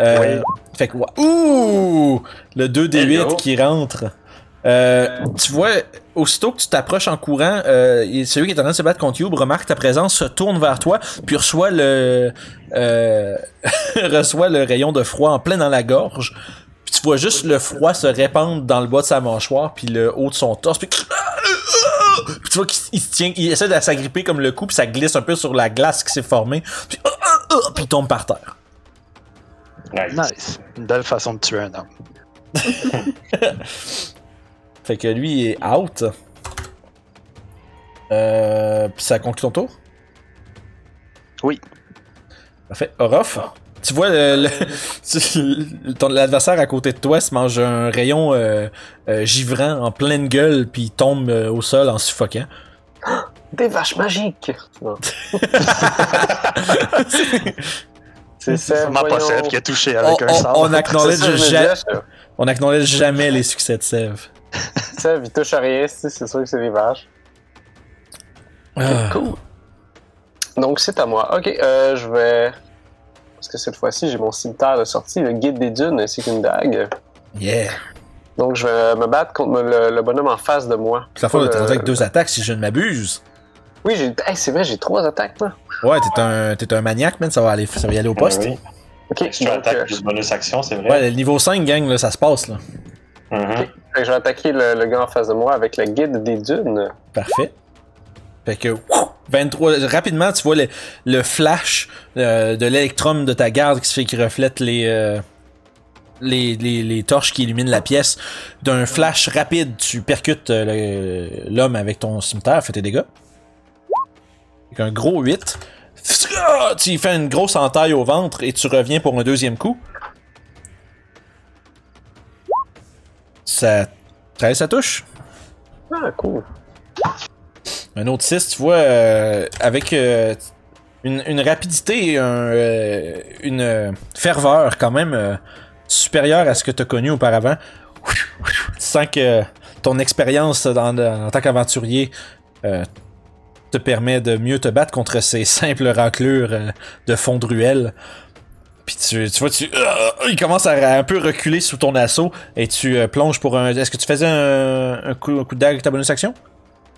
Euh, Oui. Fait que, wa- ouh, le 2D8 Hello. qui rentre. Euh, tu vois, aussitôt que tu t'approches en courant, euh, celui qui est en train de se battre contre Youb remarque ta présence, se tourne vers toi, puis reçoit le euh, reçoit le rayon de froid en plein dans la gorge. Puis tu vois juste le froid se répandre dans le bas de sa mâchoire, puis le haut de son torse, puis puis tu vois qu'il il se tient, il essaie de s'agripper comme le cou, puis ça glisse un peu sur la glace qui s'est formée, puis, puis il tombe par terre. Nice. Nice. Une belle façon de tuer un homme. Fait que lui il est out. Euh, puis ça conclut ton tour? Oui. Parfait. Orof, tu vois le, le- tu- ton- l'adversaire à côté de toi se mange un rayon euh, euh, givrant en pleine gueule, puis il tombe euh, au sol en suffoquant. Des vaches magiques! C'est pas voyons. Qui a touché On, avec un sort. on acknowledge ja- on jamais les succès de Sev. Sèvres, il touche à rien, c'est c'est sûr que c'est des vaches. Ah. Cool. Donc c'est à moi. Ok, euh, je vais. Parce que cette fois-ci, j'ai mon cimetière de sortie, le guide des dunes ainsi qu'une dague. Yeah. Donc je vais me battre contre le, le bonhomme en face de moi. Toute la fois, Pas t'es le- rendu avec deux attaques si je ne m'abuse. Oui, j'ai. Hey, c'est vrai, j'ai trois attaques, moi. Ouais, t'es un, t'es un maniaque, man, ça va, aller, ça va y aller au poste. Oui. Ok, donc, attaque euh, plus bonus action, c'est vrai. Ouais, le niveau 5, gang, là, ça se passe, là. Mhm. fait que je vais attaquer le, le gars en face de moi avec le guide des dunes. Parfait. Fait que, wouh, 23, rapidement, tu vois le, flash euh, de l'électrum de ta garde qui fait qui reflète les, euh, les, les, les torches qui illuminent la pièce. D'un flash rapide, tu percutes euh, l'homme avec ton cimetière, fais tes dégâts. Avec un gros 8. Ah, Tu fais une grosse entaille au ventre et tu reviens pour un deuxième coup. Ça. 13, ça touche? Ah, cool. Un autre 6, tu vois, euh, avec euh, une, rapidité euh, une ferveur quand même supérieure à ce que tu as connu auparavant. Tu sens que ton expérience en tant qu'aventurier te permet de mieux te battre contre ces simples raclures de fond de ruelle. Puis tu, vois, tu, il commence à un peu reculer sous ton assaut et tu plonges pour un. Est-ce que tu faisais un, coup, un de dague avec ta bonus action?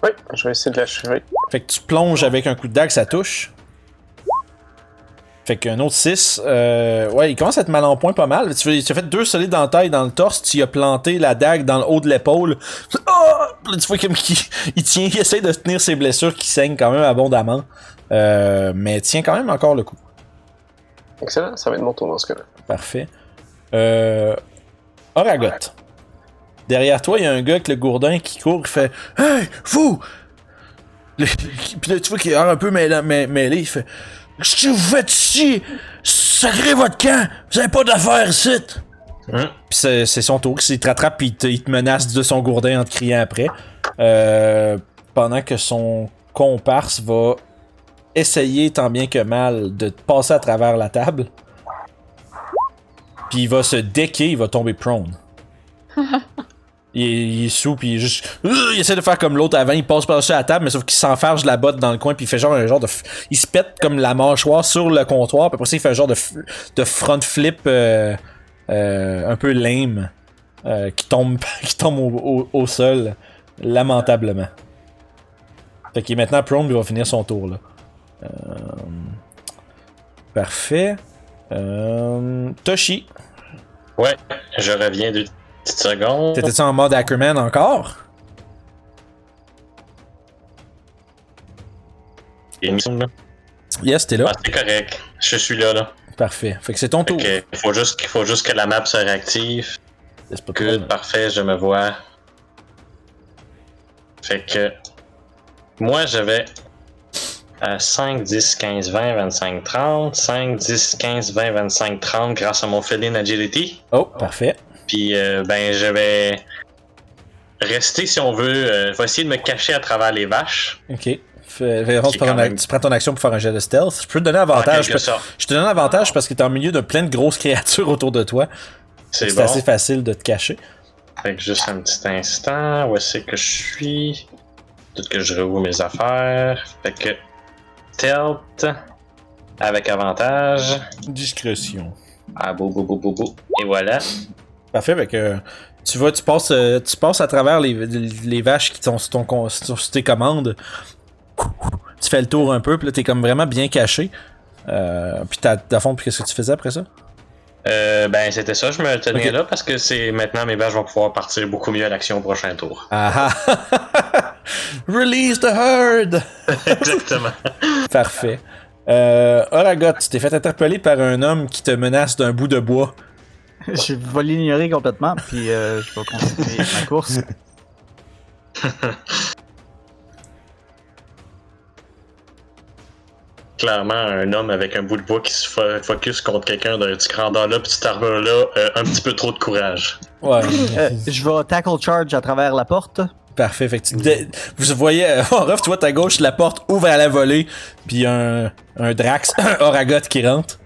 Oui, je vais essayer de l'achever. Fait que tu plonges avec un coup de dague, ça touche. Fait qu'un autre 6. Euh, ouais, il commence à être mal en point pas mal. Tu, as fait deux solides dans la taille, dans le torse. Tu y as planté la dague dans le haut de l'épaule. Là, tu vois comme il tient, il essaie de tenir ses blessures qui saignent quand même abondamment. Euh, mais il tient quand même encore le coup. Excellent, ça va être mon tour dans ce cas-là. Parfait. Euh, Oragot. Derrière toi, il y a un gars avec le gourdin qui court, qui fait Hey, vous! Le- Puis là, tu vois qu'il est un peu mêlé, mê- mêlé, il fait Qu'est-ce que vous faites ici? Sacrez votre camp! Vous avez pas d'affaires ici! Hum. Puis c'est son tour, il te rattrape puis il te, il te menace de son gourdin en te criant après. Euh, pendant que son comparse va essayer tant bien que mal de te passer à travers la table. Puis il va se decker, il va tomber prone. il, est, il est puis il. Euh, Il essaie de faire comme l'autre avant, il passe par-dessus la table, mais sauf qu'il s'enfarge la botte dans le coin, puis il fait genre un genre de. Il se pète comme la mâchoire sur le comptoir, puis après ça, il fait un genre de, de front flip euh, euh, un peu lame, qui tombe, qui tombe au, sol, lamentablement. Fait qu'il est maintenant prone, il va finir son tour, là. Parfait. Toshi, Ouais, je reviens deux petites secondes. t'étais-tu en mode Ackerman encore? Là. Yes, t'es là. Ah, c'est correct. Je suis là, là. Parfait. Fait que c'est ton tour. il faut juste, il faut juste que la map se réactive. C'est pas Good, parfait, je me vois. Fait que. Moi, je vais à 5, 10, 15, 20, 25, 30. 5, 10, 15, 20, 25, 30 grâce à mon feline agility. Oh, parfait. Puis, euh, ben, je vais rester, si on veut. Euh, je vais essayer de me cacher à travers les vaches. Ok. Fais- fais- tu, prends ton, même- tu prends ton action pour faire un jet de stealth. Je peux te donner avantage. parce- je te donne avantage parce que t'es en milieu de plein de grosses créatures autour de toi. C'est bon. assez facile de te cacher. Fait que juste un petit instant. Où est-ce que je suis? Peut-être que je rouvre mes affaires. Fait que. Stealth. Avec avantage. Discrétion. Ah, bou, bou, bou, bou, bou. Et voilà. Parfait, fait que tu vas, tu passes, euh, tu passes à travers les, les vaches qui sont sur, ton, tes commandes. Tu fais le tour un peu, puis là t'es comme vraiment bien caché. Euh, puis t'as, fond, puis qu'est-ce que tu faisais après ça? Euh, ben, c'était ça. Je me tenais là parce que c'est maintenant mes vaches vont pouvoir partir beaucoup mieux à l'action au prochain tour. Ah ah! Release the herd! Exactement. Parfait. Euh, Oragot, tu t'es fait interpeller par un homme qui te menace d'un bout de bois. Je vais l'ignorer complètement, puis euh, je vais continuer ma course. Clairement, un homme avec un bout de bois qui se fo- focus contre quelqu'un d'un petit grandeur-là, petite armure-là, euh, un petit peu trop de courage. Ouais. Euh, je vais tackle charge à travers la porte. Parfait. Fait que tu dé- vous voyez, euh, Orof, tu vois ta gauche, la porte ouvre à la volée, puis un, un Drax, un Oragot qui rentre.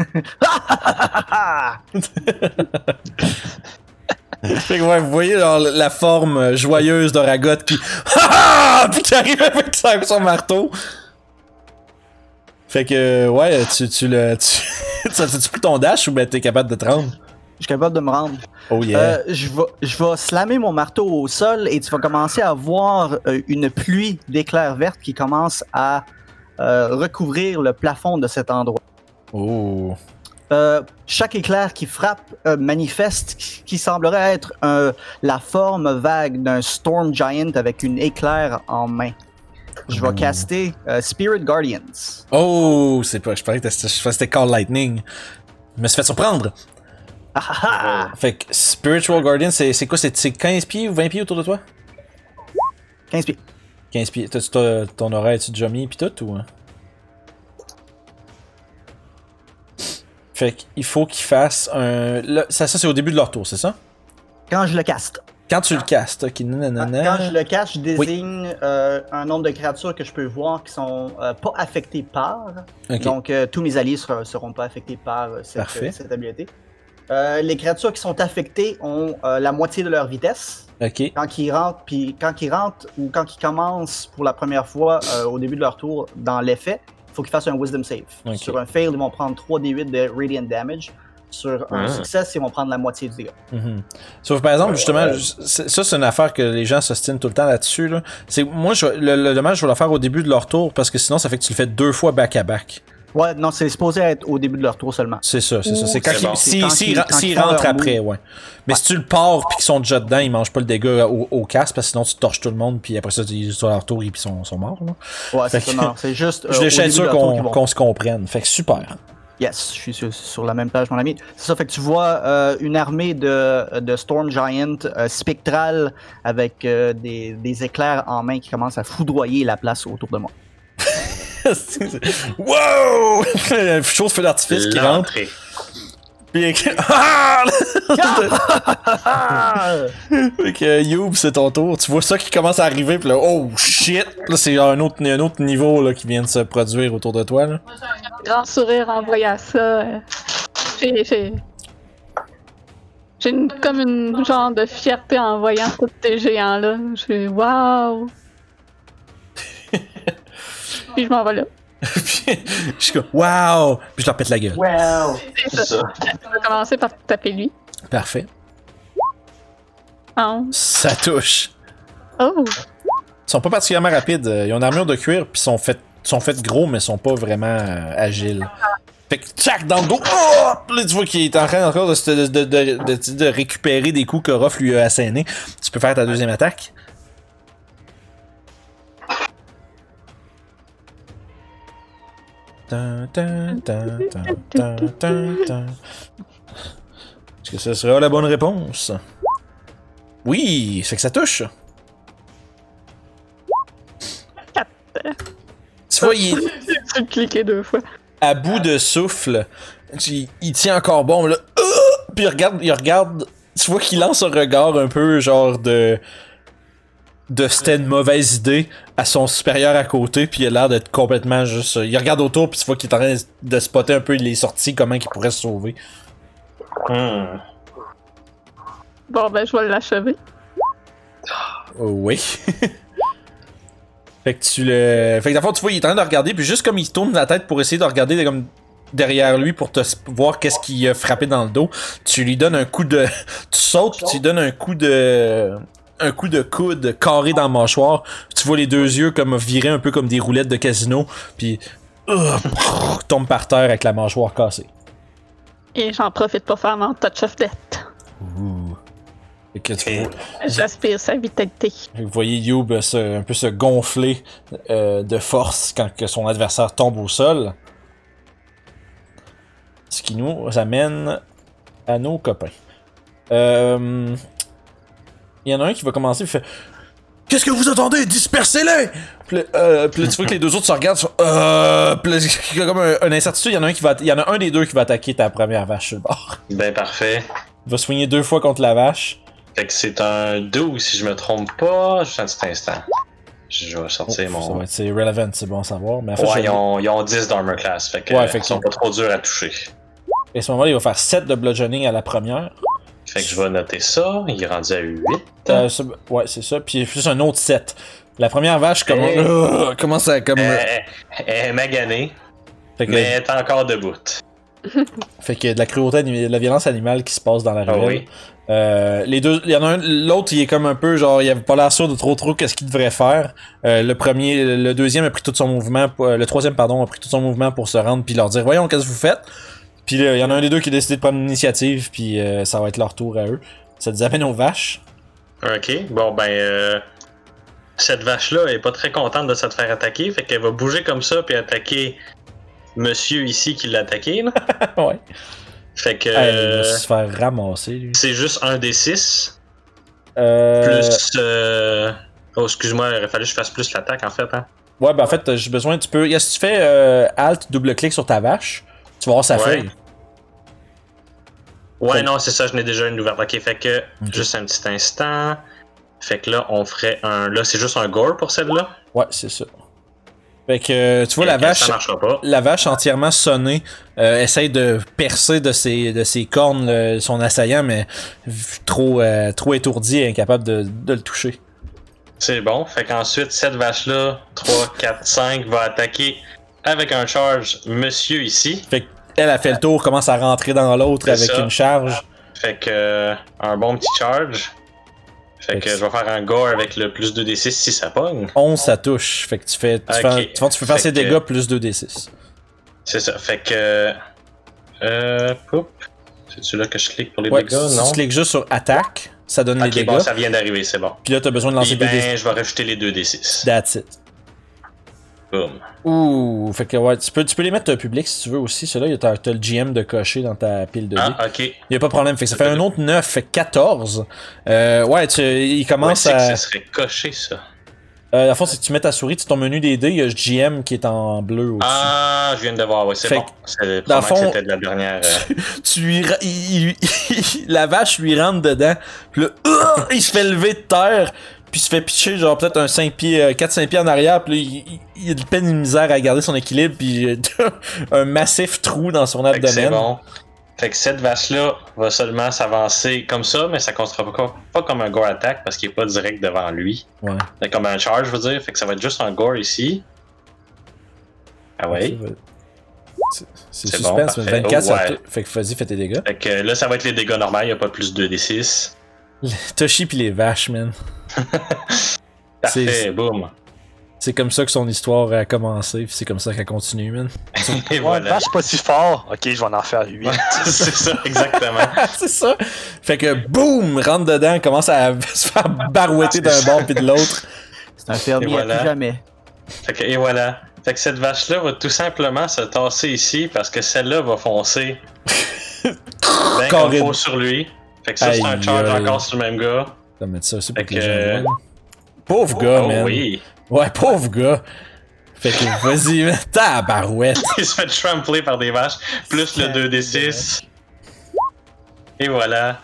fait que ouais, vous voyez genre, la forme joyeuse d'Oragot qui. puis qui arrive avec son, marteau. Fait que, ouais, tu, tu le. Tu, tu, tu pris ton dash ou ben t'es capable de te rendre? Je suis capable de me rendre. Oh yeah. Euh, je vais, vais slammer mon marteau au sol et tu vas commencer à voir euh, une pluie d'éclairs vertes qui commence à euh, recouvrir le plafond de cet endroit. Oh. Euh, chaque éclair qui frappe euh, manifeste qui, semblerait être euh, la forme vague d'un Storm Giant avec une éclair en main. Je vais Oh. caster Spirit Guardians. Oh, c'est pas. Je parlais que c'était- Call Lightning. Je me suis fait surprendre. Ah, ah, ah! Fait que Spiritual Guardian, c'est quoi C'est c'est 15 pieds ou 20 pieds autour de toi? 15 pieds. 15 pieds. Ton oreille, tu déjà mis pis tout ou. Fait qu'il faut qu'il fasse un. ça, ça c'est au début de leur tour, c'est ça? Quand je le caste. Quand tu le castes, ok, nanana. Quand je le cache, je désigne euh, un nombre de créatures que je peux voir qui sont euh, pas affectées par. Donc, euh, tous mes alliés sera- seront pas affectés par cette, cette habilité. Euh, les créatures qui sont affectées ont la moitié de leur vitesse. Quand ils rentrent, puis quand ils rentrent ou quand ils commencent pour la première fois au début de leur tour dans l'effet, faut qu'ils fassent un Wisdom save. Sur un fail, ils vont prendre 3d8 de Radiant Damage. Sur un Ah. succès, ils vont prendre la moitié du dégât. Mhm. Sauf par exemple, justement, ça c'est une affaire que les gens s'ostinent tout le temps là-dessus. Là. C'est moi, je, le, le dommage, je vais le faire au début de leur tour parce que sinon, ça fait que tu le fais deux fois back à back. Ouais, non, c'est supposé être au début de leur tour seulement. C'est ça, c'est ça. C'est quand bon. si, Quand si- ils- quand rentrent après, ouais. Mais si tu le pars puis qu'ils sont déjà dedans, ils mangent pas le dégât au, au casque parce que sinon tu torches tout le monde puis après ça, ils sont à leur tour et puis ils sont, sont morts. Là. Ouais, c'est ça, non, c'est juste. euh, je de sûr qu'on se comprenne. Fait que super. Yes, je suis sur, sur la même page, mon ami. C'est ça, fait que tu vois euh, une armée de, de Storm Giant euh, spectrale avec euh, des, des éclairs en main qui commencent à foudroyer la place autour de moi. wow! Chose feu d'artifice qui rentre. Puis Ah! Ah! Fait que euh, Youb, c'est ton tour. Tu vois ça qui commence à arriver, puis là, oh shit! Là, c'est un autre, un autre niveau là, qui vient de se produire autour de toi. Là. Grand sourire en voyant ça. J'ai. J'ai j'ai une- comme une genre de fierté en voyant tous ces géants-là. J'ai. Waouh! Puis je m'en vais là. puis je suis comme, wow! Puis je leur pète la gueule. Wow! C'est ça. Je vais commencer par taper lui. Parfait. Oh. Ça touche. Oh! Ils sont pas particulièrement rapides. euh, Ils ont une armure de cuir, puis sont faits sont faits gros, mais sont pas vraiment euh, agiles. Fait que, tchac, dans le dos, oh! Là, tu vois qu'il est en train encore de, se- de, de, de, de- de récupérer des coups que Ruff lui a assénés. Tu peux faire ta deuxième attaque. Est-ce que ce sera la bonne réponse? Oui, c'est que ça touche. Tu vois, il est cliqué deux fois. à bout de souffle. Il, il tient encore bon, là. Ah! Puis il regarde, il regarde. Tu vois qu'il lance un regard un peu genre de. De c'était une mauvaise idée à son supérieur à côté, puis il a l'air d'être complètement juste. Il regarde autour, puis tu vois qu'il est en train de spotter un peu les sorties, comment il pourrait se sauver. Hmm. Bon, ben, je vais l'achever. Oh, oui. fait que tu le. Fait que d'abord, tu vois, il est en train de regarder, puis juste comme il tourne la tête pour essayer de regarder comme derrière lui pour te voir qu'est-ce qui a frappé dans le dos, tu lui donnes un coup de. Tu sautes, puis tu lui donnes un coup de. Un coup de coude carré dans le mâchoire. Tu vois les deux yeux comme virer un peu comme des roulettes de casino, puis. euh, tombe par terre avec la mâchoire cassée. Et j'en profite pour faire mon touch of death. Ouh. Fait que tu Et- vois- J'aspire sa vitalité. Vous voyez Youb se- un peu se gonfler euh, de force quand que son adversaire tombe au sol. Ce qui nous amène à nos copains. Euh, Il y en a un qui va commencer et fait Qu'est-ce que vous attendez Dispersez-les Puis euh, puis là, tu vois que les deux autres se regardent. Euh, puis là, il y a comme un, un incertitude. Il y en a un qui va, il y en a un des deux qui va attaquer ta première vache sur le bord. Ben parfait. Il va soigner deux fois contre la vache. Fait que c'est un 12 si je me trompe pas. Juste un petit instant. Je vais sortir Oh, mon. c'est relevant, c'est bon à savoir. Mais en fait, Ouais, ils ont, ils ont 10 d'armor class. Fait que Ouais, ils sont pas trop durs à toucher. Et à ce moment-là, il va faire 7 de bludgeoning à la première. Fait que je vais noter ça. Il est rendu à 8. Euh, ça- ouais, c'est ça. Puis plus un autre 7. La première vache commence, Hey. euh, commence à comme. Euh, Elle est maganée, fait, que, mais elle est encore debout. fait que de la cruauté, de la violence animale qui se passe dans la Ah ruelle. oui. Euh, les deux, il y en a un, l'autre, il est comme un peu genre, il avait pas l'air sûr de trop trop qu'est-ce qu'il devrait faire. Euh, le premier, le deuxième a pris tout son mouvement, le troisième pardon a pris tout son mouvement pour se rendre puis leur dire, voyons qu'est-ce que vous faites? Puis là, il y en a un des deux qui a décidé de prendre l'initiative puis euh, ça va être leur tour à eux. Ça nous amène aux vaches. Ok, bon ben. euh, cette vache-là elle est pas très contente de se faire attaquer. Fait qu'elle va bouger comme ça puis attaquer monsieur ici qui l'a attaqué. là. ouais. Fait que. Elle va se faire ramasser lui. c'est juste un des 6. Euh, Plus. euh, Oh, excuse-moi, il aurait fallu que je fasse plus l'attaque en fait. Hein. Ouais, ben en fait, j'ai besoin, tu peux. Si tu fais euh, Alt, double-clic sur ta vache, tu vas voir sa Ouais. feuille. Ouais, non, c'est ça, je n'ai déjà une ouverte. Ok, fait que. Juste un petit instant. Fait que là, on ferait un. Là, c'est juste un gore pour celle-là? Ouais, c'est ça. Fait que euh, tu vois la vache, pas. la vache entièrement sonnée euh, essaye de percer de ses, de ses cornes le- son assaillant, mais trop, euh, trop étourdi et incapable de, de le toucher. C'est bon. Fait qu'ensuite, cette vache-là, 3, 4, 5, va attaquer avec un charge monsieur ici. Fait qu'elle a fait le tour, commence à rentrer dans l'autre avec ça. une charge. Fait que euh, un bon petit charge. Fait Fait que que- je vais faire un gore avec le plus 2d6 si ça pogne. 11, ça touche. Fait que tu fais. Tu, Ok. fais, un- tu, tu peux faire ses dégâts plus 2d6. C'est ça. Fait que. Euh. Poup. C'est-tu là que je clique pour les Ouais, dégâts? si Non. tu cliques juste sur attaque, ça donne les Ok, dégâts. bon, ça vient d'arriver, c'est bon. Puis là, t'as besoin de lancer Puis 2d6. ben, je vais rajouter les 2d6. That's it. Boom. Ouh, fait que ouais, tu peux, tu peux les mettre au public si tu veux aussi. Celui-là, t'as le GM de cocher dans ta pile de dés. Ah, ok. Y a pas de problème. Fait que ça fait un autre 9, fait 14. Euh, ouais, tu, il Ouais, commence que à. ça serait coché, ça. Euh, la fois, c'est que tu mets ta souris, tu ton menu des dés, il y a le GM qui est en bleu aussi. Ah, je viens de voir, ouais, c'est bon. que, C'est dans le fond- que c'était de la dernière. euh, Tu lui. il- il- la vache lui rentre dedans. Puis là, il se fait lever de terre. Puis il se fait pitcher, genre peut-être un 5 pieds, euh, 4-5 pieds en arrière. Puis là, il, il- il a de peine et de misère à garder son équilibre. Puis euh, un massif trou dans son Fait que c'est abdomen. bon. Fait que cette vache-là va seulement s'avancer comme ça, mais ça comptera pas, pas comme un gore attack parce qu'il est pas direct devant lui. Ouais. Mais comme un charge, je veux dire. Fait que ça va être juste un gore ici. Ah ouais. C'est c'est C'est suspense, bon, mais parfait. 24, ça Oh, ouais. te- Fait que vas-y, fais tes dégâts. Fait que là, ça va être les dégâts normaux, il n'y a pas plus de 2d6. Toshi pis les vaches, man. Parfait, C'est- boum. C'est comme ça que son histoire a commencé, puis c'est comme ça qu'elle continue, man. Et Ouais, voilà. vache pas si fort. Ok, je vais en faire 8. c'est ça, exactement. c'est ça. Fait que boum, rentre dedans, commence à se faire barouetter d'un bord puis de l'autre. C'est un fermier voilà. à plus jamais. Fait que, et voilà. Fait que cette vache-là va tout simplement se tasser ici parce que celle-là va foncer. ben comme faut sur lui. Fait que ça, c'est un charge aïe. encore sur le même gars. Va mettre ça aussi pour que les que, gens voient. Pauvre gars, oh man. oui. Ouais, pauvre gars. Fait que vas-y. Tabarouette. Il se fait trampler par des vaches, plus le 2d6. Et voilà.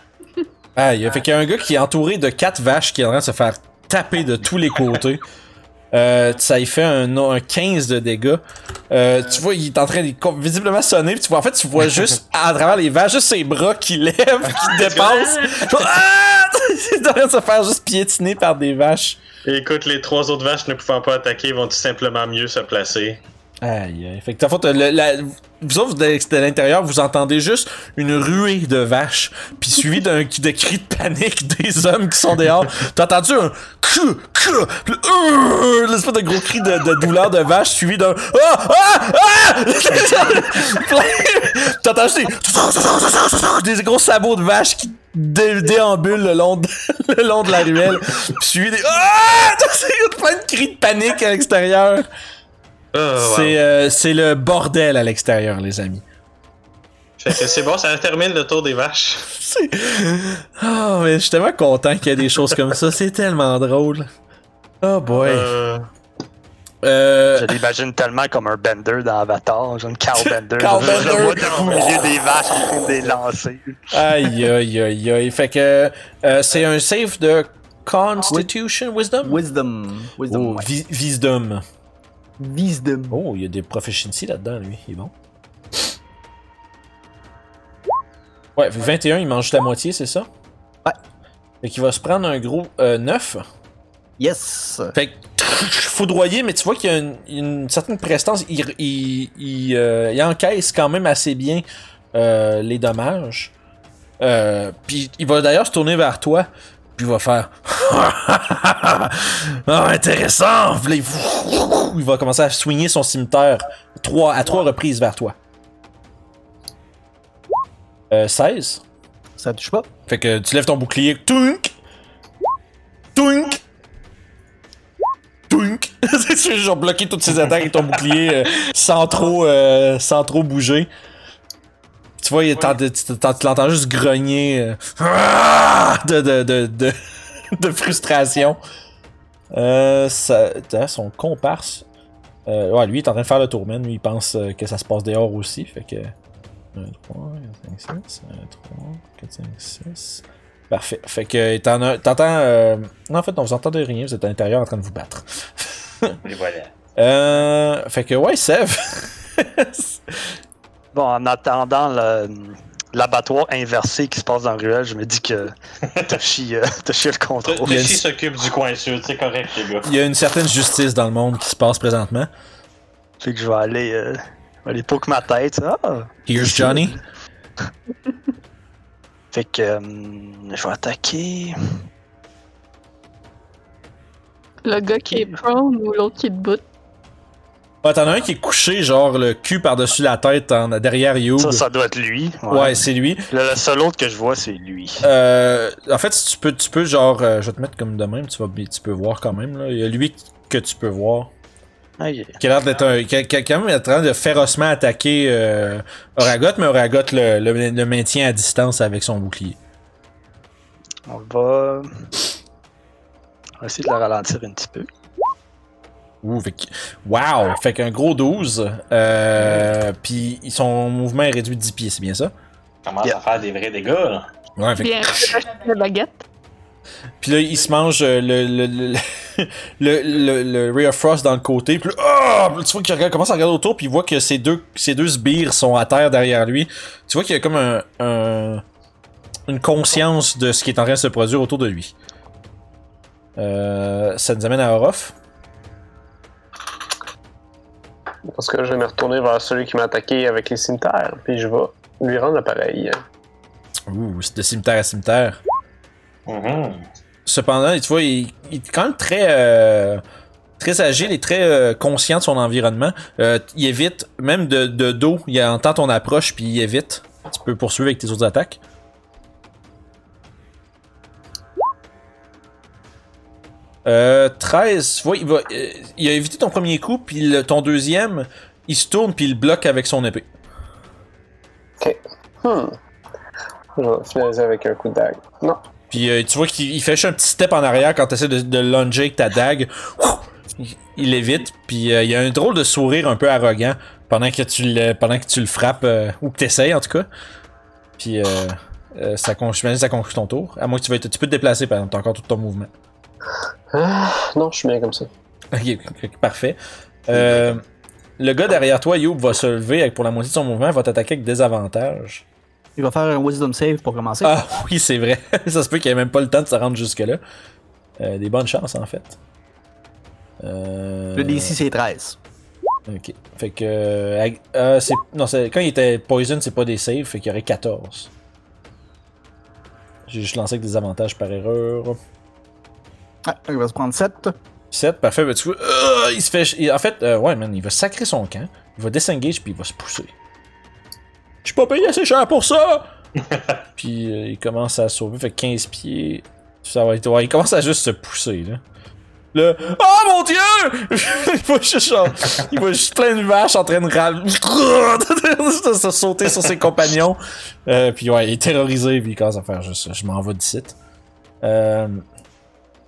Aïe, fait qu'il y a un gars qui est entouré de quatre vaches qui est en train de se faire taper de tous les côtés. Euh, ça y fait un, un 15 de dégâts. Euh, tu vois, il est en train de visiblement sonner. puis tu vois, en fait, tu vois juste à travers les vaches, juste ses bras qui lèvent, qui dépassent. Ah! il est en train de se faire juste piétiner par des vaches. Et écoute, les trois autres vaches ne pouvant pas attaquer vont tout simplement mieux se placer. Aïe, aïe. Fait que t'as fait, le- la- vous autres, de, l'intérieur, vous entendez juste une ruée de vaches, puis suivi d'un de cris de panique des hommes qui sont dehors. T'as entendu un que que euh, l'espèce de gros cri de, de douleur de vache suivi d'un ah ah ah T'as entendu des, des gros sabots de vaches qui dé- déambulent le long de, le long de la ruelle, puis suivi des ah plein de cris de panique à l'extérieur. Ah, wow. C'est euh, c'est le bordel à l'extérieur, les amis. Fait que c'est bon, ça termine le tour des vaches. Oh, mais je suis tellement content qu'il y ait des choses comme ça. C'est tellement drôle. Oh boy. Euh, Euh, Je l'imagine tellement comme un bender dans Avatar, genre une cow bender. Cow je, le vois debout au milieu des vaches en train de les lancer. aïe, aïe, aïe, aïe. Fait que euh, c'est un save de Constitution Wisdom? Wisdom. Wisdom. Oh, ouais. vi- Wisdom. Wisdom. Oh, il y a des proficiency là-dedans, lui. Il est bon. Ouais, 21, il mange juste la moitié, c'est ça? Ouais. Fait qu'il va se prendre un gros euh, 9. Yes. Fait que foudroyé, mais tu vois qu'il y a une, une certaine prestance. Il, il, il, euh, il encaisse quand même assez bien euh, les dommages. Euh, puis il va d'ailleurs se tourner vers toi. Puis il va faire. ah, intéressant! Puis là, il... va commencer à swinger son cimetière trois, à trois reprises vers toi. Euh, 16. Ça touche pas. Fait que tu lèves ton bouclier. Tounk! Tounk! Tounk! tu genre bloquer toutes ses attaques avec ton bouclier euh, sans trop euh, sans trop bouger. Tu vois, tu t'en- tu l'entends juste grogner euh, de, de, de, de, de frustration. Euh, ça, attends, son comparse. Euh, ouais, lui, il est en train de faire le tour, man. Lui, il pense euh, que ça se passe dehors aussi. Fait que. 1, 3, 4, 5, 6. 1, 3, 4, 5, 6. Parfait. Fait que t'entends. euh, Non, en fait, non, vous entendez rien. Vous êtes à l'intérieur en train de vous battre. et voilà. Euh, fait que, ouais, Sev. Bon, en attendant le- l'abattoir inversé qui se passe dans la ruelle, je me dis que Toshi, euh, Toshi a le contrôle. Il y a une- Toshi s'occupe du coin sud, c'est correct, les gars. Il y a une certaine justice dans le monde qui se passe présentement. Fait que je vais aller, euh, aller poke ma tête. Ah! Here's Johnny. Fait que euh, je vais attaquer. Le gars qui est prone ou l'autre qui est debout. Ah, t'en as un qui est couché, genre le cul par-dessus la tête en, derrière You. Ça, ça doit être lui. Ouais, c'est lui. Le, le seul autre que je vois, c'est lui. Euh, en fait, si tu peux, tu peux genre, euh, je vais te mettre comme de même, tu vas, tu peux voir quand même là. Il y a lui que tu peux voir, Ok. qui a l'air d'être un, qui, a- qui a quand même en train de férocement attaquer euh, Oragot, mais Oragot le, le, le maintient à distance avec son bouclier. On va... on va essayer de le ralentir un petit peu. Ouh, fait que, wow, fait qu'un gros 12, euh, puis son mouvement est réduit de 10 pieds, c'est bien ça? Commence Yeah. à faire des vrais dégâts, là. Ouais, fait que- Bien, la baguette. Puis là, il se mange euh, le, le, le, le, le, le Ray of Frost dans le côté. Puis là, ah! Tu vois qu'il regarde- commence à regarder autour, puis il voit que ces deux, ces deux sbires sont à terre derrière lui. Tu vois qu'il y a comme un, un- une conscience de ce qui est en train de se produire autour de lui. Euh, ça nous amène à Orof. Parce que je vais me retourner vers celui qui m'a attaqué avec les cimetières, puis je vais lui rendre l'appareil. Ouh, c'est de cimetière à cimetière. Mhm. Cependant, tu vois, il, il est quand même très, euh, très agile et très euh, conscient de son environnement. Euh, il évite, même de, de dos, il entend ton approche puis il évite. Tu peux poursuivre avec tes autres attaques. Euh, 13, tu vois, il, va, euh, il a évité ton premier coup, puis le- ton deuxième, il se tourne puis il le bloque avec son épée. Hmm. Je vais finaliser avec un coup de dague. Non. Puis euh, tu vois qu'il il fait juste un petit step en arrière quand tu essaies de, de lunger avec ta dague. Il, évite, puis euh, il y a un drôle de sourire un peu arrogant pendant que tu le, pendant que tu le frappes, euh, ou que tu essayes en tout cas. Puis euh, ça, con- j'imagine que ça conclut ton tour. À moins que tu, te- tu peux te déplacer, par exemple, t'as encore tout ton mouvement. Ah, non, je suis bien comme ça. Ok, ok, parfait. Euh, le gars derrière toi, Youb, va se lever avec, pour la moitié de son mouvement, va t'attaquer avec désavantage. Il va faire un Wisdom Save pour commencer. Ah oui, c'est vrai. ça se peut qu'il n'y ait même pas le temps de se rendre jusque-là. Euh, des bonnes chances, en fait. Euh... Le DC, c'est 13. Ok. Fait que. euh, euh, c'est- non, c'est- quand il était poison, c'est pas des saves, fait qu'il y aurait 14. J'ai juste lancé avec des avantages par erreur. Ah, il va se prendre 7. 7, parfait. Ben, tu vois, euh, il se fait. il- en fait, euh, ouais, man, il va sacrer son camp. Il va disengage puis il va se pousser. Je suis pas payé assez cher pour ça! puis euh, il commence à sauver, fait 15 pieds. Ça va être. Ouais, il commence à juste se pousser, là. Là. Oh mon dieu! il va juste genre. Il va juste plein de vaches en train de ram- de se sauter sur ses compagnons. Euh, puis ouais, il est terrorisé, puis il commence à faire juste. Je m'en vais d'ici. Euh.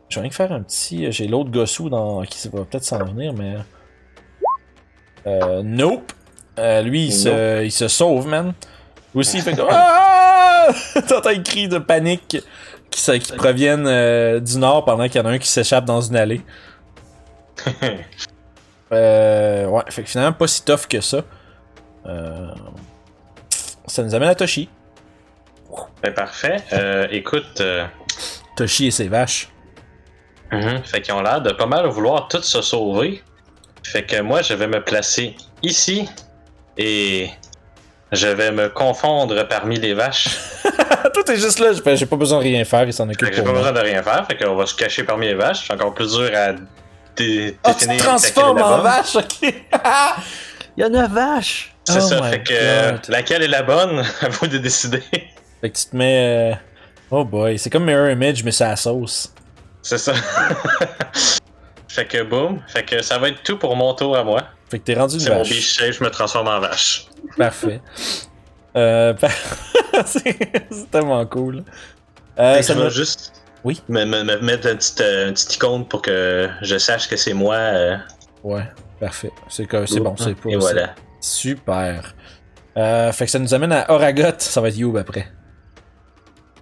Je vais rien que faire un petit. J'ai l'autre gossou dans... qui va peut-être s'en venir, mais. Euh. Nope! Euh, lui, il se, il se sauve, man. Aussi, il fait comme. Ah! T'entends les cris de panique qui, qui proviennent euh, du nord pendant qu'il y en a un qui s'échappe dans une allée. Euh, ouais, fait que finalement, pas si tough que ça. Euh, ça nous amène à Toshi. Ben, parfait. Euh, écoute, euh, Toshi et ses vaches. Mhm, fait qu'ils ont l'air de pas mal vouloir tous se sauver. Fait que moi, je vais me placer ici et je vais me confondre parmi les vaches. Toi, t'es juste là, j'ai pas besoin de rien faire, il s'en Fait occupe que j'ai pas besoin de rien faire. Fait qu'on va se cacher parmi les vaches. C'est encore plus dur à dé- Ah, tu te transformes est en vache, ok! Il y a 9 vaches! C'est Oh ça. Fait que euh, laquelle est la bonne, à vous de décider. Fait que tu te mets. euh, Oh boy, c'est comme Mirror Image, mais c'est à la sauce. C'est ça. fait que boum. Fait que ça va être tout pour mon tour à moi. Fait que t'es rendu une C'est mon vache. shape, je me transforme en vache. Parfait. Euh, par- c'est tellement cool. Euh, ça me- vais juste Oui. me, me- me mettre un petit, euh, icône pour que je sache que c'est moi. euh, Ouais, parfait. C'est c'est bon, c'est pas. Et voilà. Super. Euh, fait que ça nous amène à Oragot, ça va être Youb après.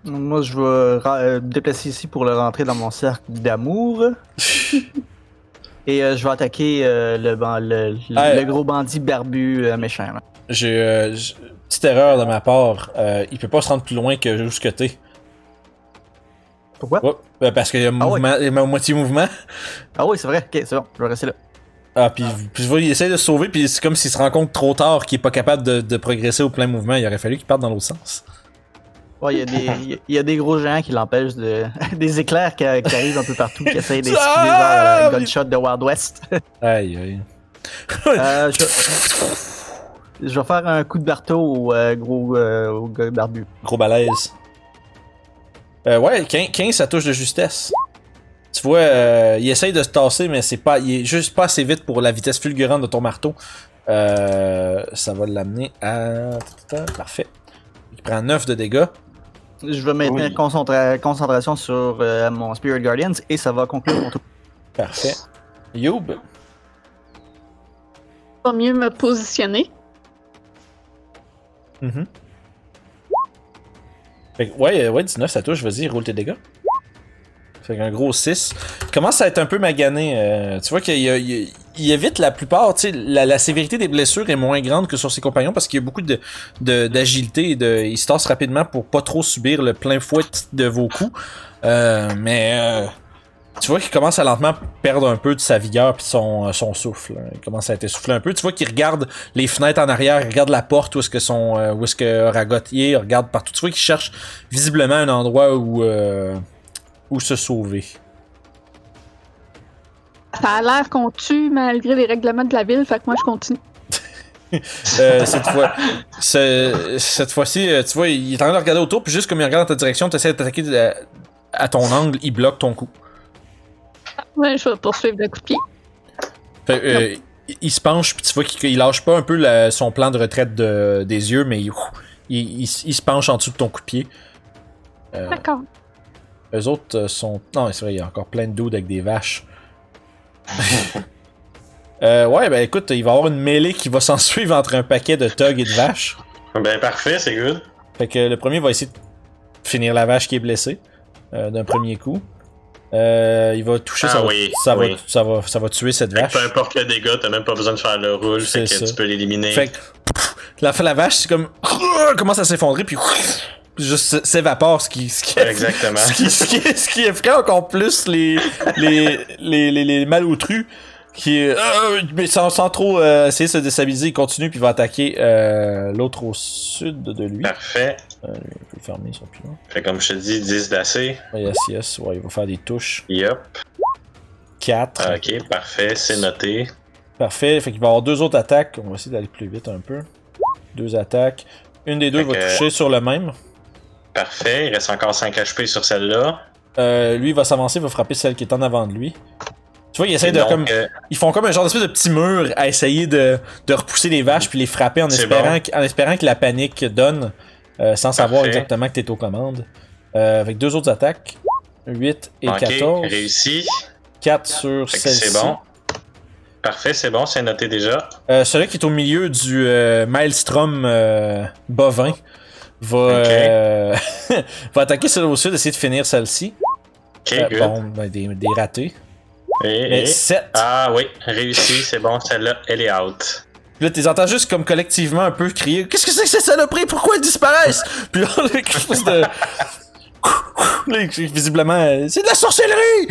Moi, je vais euh, me déplacer ici pour le rentrer dans mon cercle d'amour. Et euh, je vais attaquer euh, le, ban- le, le- le gros bandit barbu euh, méchant. là. J'ai. euh, petite erreur de ma part. Il peut pas se rendre plus loin que jusque T. Pourquoi? Ouais, ben, parce qu'il y a Ah ouais. mouvement, il y a moitié mouvement. Ah oui, c'est vrai. Ok, c'est bon. Je vais rester là. Ah, puis, puis je vois, il essaie de se sauver, puis c'est comme s'il se rend compte trop tard qu'il est pas capable de, de progresser au plein mouvement. Il aurait fallu qu'il parte dans l'autre sens. Ouais, il y, a des- y a- il y a des gros géants qui l'empêchent de. des éclairs qui, qui arrivent un peu partout, qui essayent d'esquiver Ah! vers la gunshot de Wild West. Aïe, aïe. Euh, je... je vais faire un coup de marteau au euh, gros euh, au gars barbu. Gros balèze. Euh, ouais, 15, 15, ça touche de justesse. Tu vois, euh, il essaye de se tasser, mais c'est pas, il est juste pas assez vite pour la vitesse fulgurante de ton marteau. Euh, ça va l'amener à. Parfait. Il prend 9 de dégâts. Je vais maintenir Oui. concentra- concentration sur euh, mon Spirit Guardians et ça va conclure mon tour. Parfait. Youb? Pas mieux me positionner. Mhm. Fait que, ouais, euh, ouais, 19, ça touche. Vas-y, roule tes dégâts. Fait qu'un gros 6. Il commence à être un peu magané. euh, tu vois qu'il y a- il, y a- il évite la plupart. Tu sais, la, sévérité des blessures est moins grande que sur ses compagnons parce qu'il y a beaucoup de, d'agilité. et De, il se tasse rapidement pour pas trop subir le plein fouet de vos coups. Euh, mais euh, tu vois qu'il commence à lentement perdre un peu de sa vigueur puis son, son souffle. hein. Il commence à être essoufflé un peu. Tu vois qu'il regarde les fenêtres en arrière, il regarde la porte où est-ce que son euh, où est-ce que Ragot y est, il regarde partout. Tu vois qu'il cherche visiblement un endroit où euh, où se sauver. Ça a l'air qu'on tue malgré les règlements de la ville, fait que moi je continue. Euh, cette fois, ce- cette fois-ci, euh, tu vois, il est en train de regarder autour, puis juste comme il regarde dans ta direction, tu essaies d'attaquer de- à ton angle, il bloque ton coup. Ouais, je vais poursuivre le coup de pied. Fait, euh, il, il se penche, puis tu vois qu'il il lâche pas un peu la- son plan de retraite de- des yeux, mais il, il- il- il se penche en dessous de ton coup de pied. Euh, D'accord. eux autres sont. Non, c'est vrai, il y a encore plein de dudes avec des vaches. Euh, ouais, ben écoute, il va y avoir une mêlée qui va s'en suivre entre un paquet de thugs et de vaches. Ben parfait, c'est good. Fait que le premier va essayer de finir la vache qui est blessée euh, d'un premier coup. Euh, il va toucher, Ah ça, va, oui, ça, va, oui. ça, va, ça va tuer cette vache. peu importe le dégât, t'as même pas besoin de faire le roule, fait C'est que ça. tu peux l'éliminer. Fait que la, la vache, c'est comme. commence à s'effondrer, puis juste s'évapore, ce qui. Ce qui Exactement. Ce qui, ce qui, ce qui effraie encore plus les, les, les, les, les malotrus qui, euh, mais sans, sans trop euh, essayer de se déstabiliser, il continue puis il va attaquer euh, l'autre au sud de lui. Parfait. Il peut fermer, son plus long. Fait comme je te dis, 10 d'assez. Yes, yes, ouais, il va faire des touches. Yup. 4. Ok, parfait, c'est noté. Parfait, fait qu'il va avoir deux autres attaques. On va essayer d'aller plus vite un peu. Deux attaques. Une des deux Fait va que- toucher sur le même. Parfait, il reste encore 5 HP sur celle-là. Euh, lui, il va s'avancer, il va frapper celle qui est en avant de lui. Tu vois, il essaie de Donc, comme. euh, Ils font comme un genre d'espèce de petit mur à essayer de, de repousser les vaches puis les frapper en espérant, bon. que, en espérant que la panique donne euh, sans savoir exactement que t'es aux commandes. Avec deux autres attaques. 8 et ok, 14. réussi. 4 sur celle-ci. c'est bon. Parfait, c'est bon, c'est noté déjà. Celui qui est au milieu du Maelstrom bovin va, euh, va attaquer celle au sud, essayer de finir celle-ci. Ok, Euh, bon, ben, des, des ratés. Et, Mais et- 7. Ah oui, réussi, c'est bon, celle-là, elle est out. Puis là, tu les entends juste comme collectivement un peu crier Qu'est-ce que c'est que ces saloperies Pourquoi elles disparaissent Puis là, quelque chose de. Là, visiblement, euh, c'est de la sorcellerie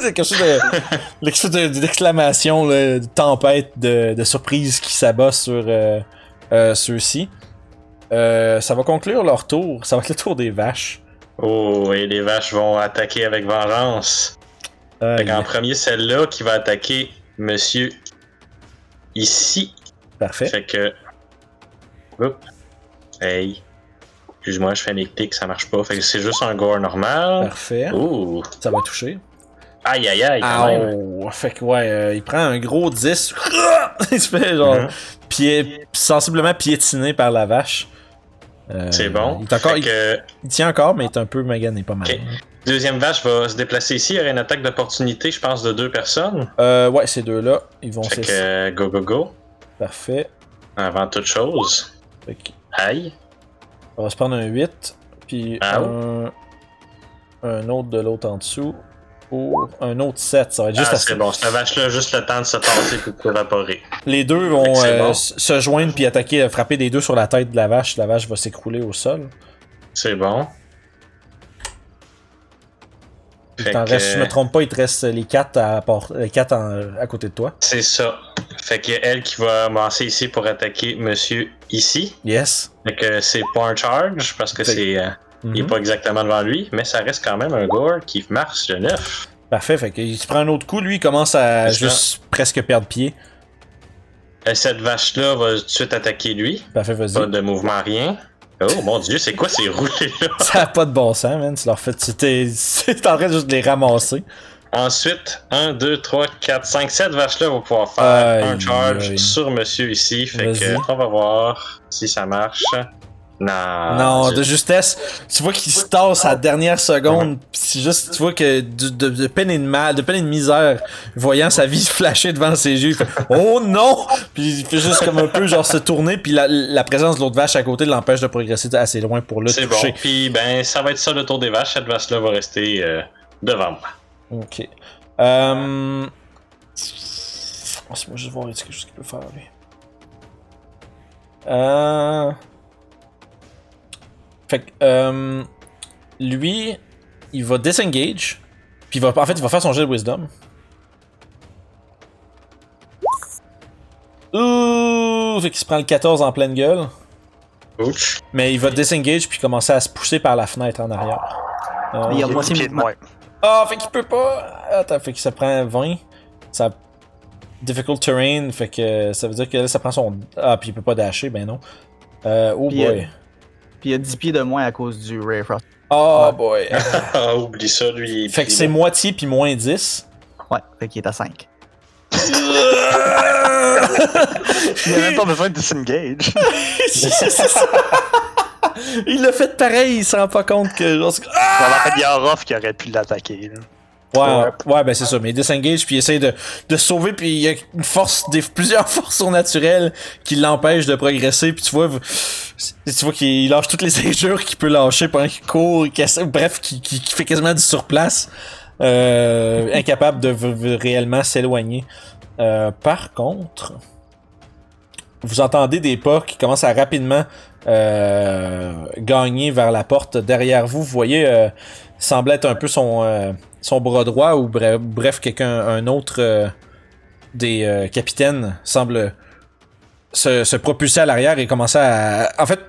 C'est quelque chose de. d'exclamation, de tempête de, de surprise qui s'abat sur euh, euh, ceux-ci. Euh, ça va conclure leur tour. Ça va être le tour des vaches. Oh, et les vaches vont attaquer avec vengeance. Euh, Fait qu'en premier, celle-là qui va attaquer monsieur ici. Parfait. Fait que. Oups. Hey. Excuse-moi, je fais mes pics, ça marche pas. Fait que c'est juste un gore normal. Parfait. Ouh. Ça va toucher. Aïe aïe aïe, quand même. Aouh! Fait que ouais, euh, il prend un gros 10. il se fait genre Mhm. pied, sensiblement piétiné par la vache. Euh, C'est bon. Il, encore, Fait il, que il tient encore, mais il est un peu magané pas mal. Deuxième vache va se déplacer ici. Il y aurait une attaque d'opportunité, je pense, de deux personnes. Euh, ouais, ces deux-là, ils vont Fait que euh, go go go. Parfait. Avant toute chose. Aïe. on va se prendre un 8, puis Ah un, un autre de l'autre en dessous. Pour un autre 7. Ça va être juste Ah, assez. c'est bon. Cette vache-là a juste le temps de se tasser pour s'évaporer. Les deux vont c'est euh, bon. se joindre puis attaquer, euh, frapper des deux sur la tête de la vache. La vache va s'écrouler au sol. C'est bon. Il que- reste, je me trompe pas, il te reste les quatre à, part- les quatre en- à côté de toi. C'est ça. Fait que elle qui va avancer ici pour attaquer monsieur ici. Yes. Fait que c'est pas un charge parce que Fait- euh, Il est Mhm. pas exactement devant lui, mais ça reste quand même un gore qui marche le 9. Parfait. Fait qu'il se prend un autre coup. Lui, il commence à juste presque perdre pied. Et cette vache-là va tout de suite attaquer lui. Parfait, vas-y. Pas de mouvement, rien. Oh mon dieu, c'est quoi ces roulés-là? Ça a pas de bon sens, man. Tu leur fais. Tu t'es en train de juste les ramasser. Ensuite, 1, 2, 3, 4, 5, 7 vaches-là vont pouvoir faire Aïe, un charge aïe. sur monsieur ici. Fait que on va voir si ça marche. Non. non, je- de justesse. Tu vois qu'il se tasse à la dernière seconde. pis c'est juste, tu vois que de, de, de peine et de mal, de peine et de misère, voyant sa vie flasher devant ses yeux, il fait Oh non! Puis il fait juste comme un peu genre se tourner, puis la, la présence de l'autre vache à côté l'empêche de progresser assez loin pour le C'est bon. toucher. Puis ben, ça va être ça le tour des vaches. Cette vache-là va rester euh, devant moi. Ok. Euh... Laisse-moi juste voir est-ce quelque chose qu'il peut faire lui. Euh... Fait que euh... lui, il va disengage, puis il va en fait il va faire son jet de wisdom. Ouh, fait qu'il se prend le 14 en pleine gueule, Ouch. mais il va disengage puis commencer à se pousser par la fenêtre en arrière. Euh, Il y a moitié pieds de moins. ah, fait qu'il peut pas. Attends, fait que ça prend 20. Ça. Difficult terrain, fait que ça veut dire que là, ça prend son. Ah, puis il peut pas dasher, ben non. Euh, oh Puis, boy. Puis il y a 10 pieds de moins à cause du Ray Frost. Oh boy. Ah, oublie ça, lui. fait que c'est moitié puis moins 10. Ouais, fait qu'il est à 5. Il a même pas besoin de disengage. il l'a fait pareil, il se rend pas compte que. genre, c'est- Ah! Il y a Orof qui aurait pu l'attaquer. Ouais, ouais, ben c'est ça. Mais il disengage puis il essaie de, de sauver puis il y a une force, des, plusieurs forces surnaturelles qui l'empêchent de progresser. Puis tu vois, tu vois qu'il lâche toutes les injures qu'il peut lâcher pendant qu'il court, bref, qui, qui fait quasiment du surplace, euh, incapable de réellement s'éloigner. Euh, par contre, vous entendez des pas qui commencent à rapidement euh, gagner vers la porte derrière vous. Vous voyez, euh, semble être un peu son, euh, son bras droit ou bref, bref quelqu'un, un autre euh, des euh, capitaines semble se, se propulser à l'arrière et commencer à. En fait,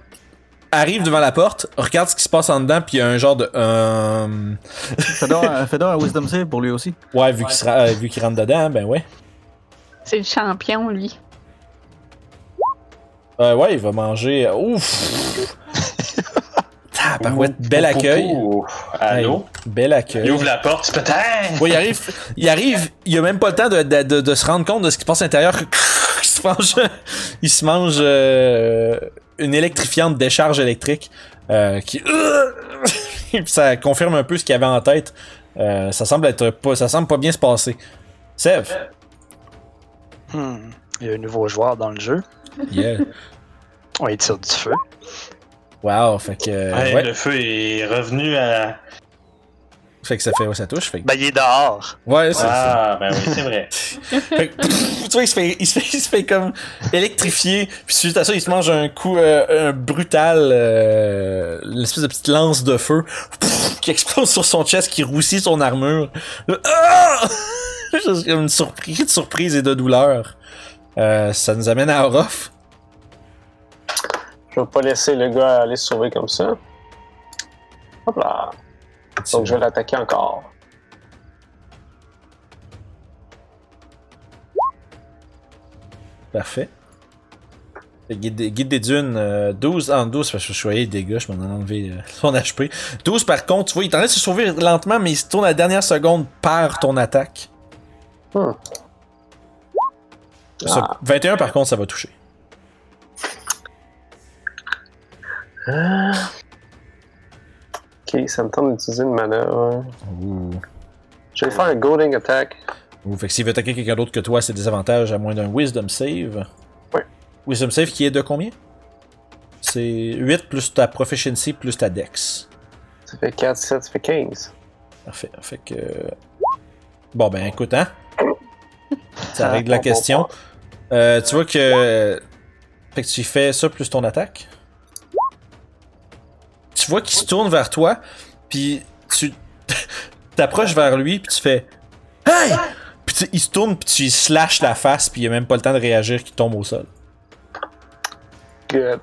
arrive devant la porte, regarde ce qui se passe en dedans, puis il y a un genre de. euh, Fais donc fais donc un Wisdom Save pour lui aussi. ouais, vu qu'il sera- euh, vu qu'il rentre dedans, ben ouais. C'est le champion, lui. Euh, ouais, il va manger. Ouf! Tabarouette, bel accueil. Allô? Bel accueil. Il ouvre la porte, peut-être. Ouais, il arrive, il arrive, il a même pas le temps de, de, de, de se rendre compte de ce qui se passe à l'intérieur. Il se mange, il se mange euh, une électrifiante décharge électrique euh, qui, ça confirme un peu ce qu'il y avait en tête. Euh, ça semble être pas, ça semble pas bien se passer. Sev, Hmm. Il y a un nouveau joueur dans le jeu. yeah. On il tire du feu. Wow, fait que, euh, ouais, Le feu est revenu à. fait que ça fait, ouais, ça touche. Fait que- Ben, il est dehors. ouais, c'est Ah, ben oui, c'est vrai. Fait que, tu vois, il se, fait, il, se fait, il se fait comme électrifier. Puis suite à ça, il se mange un coup euh, un brutal, euh, une espèce de petite lance de feu qui explose sur son chest, qui roussit son armure. Ah! Juste comme une surprise, de surprise et de douleur. Euh, ça nous amène à Orof. Je vais pas laisser le gars aller se sauver comme ça. Hop là. Donc je vais l'attaquer encore. Parfait. Fait Guide, des- guide des dunes, euh, 12 en 12, parce que je suis des dégâts, je m'en ai enlevé euh, son HP. 12 par contre, tu vois, il est en train de se sauver lentement, mais il se tourne à la dernière seconde par ton attaque. Hmm. Ça, Ah. 21 par contre, ça va toucher. Ok, ça me tente d'utiliser une manœuvre. Ouh. Je vais faire un Goading Attack. Ouh, fait que s'il veut attaquer quelqu'un d'autre que toi, c'est des avantages à moins d'un Wisdom Save. Ouais. Wisdom Save qui est de combien? C'est 8 plus ta Proficiency plus ta Dex. Ça fait 4, 7, ça fait 15. Parfait. Fait que. Bon, ben écoute, hein? Ça Ah, règle la question. Euh, tu vois que. Fait que tu fais ça plus ton attaque? Tu vois qu'il se tourne vers toi, puis tu t'approches vers lui, puis tu fais Hey! Puis tu- il se tourne, puis tu lui slashes la face, puis il a même pas le temps de réagir, qu'il tombe au sol. Good.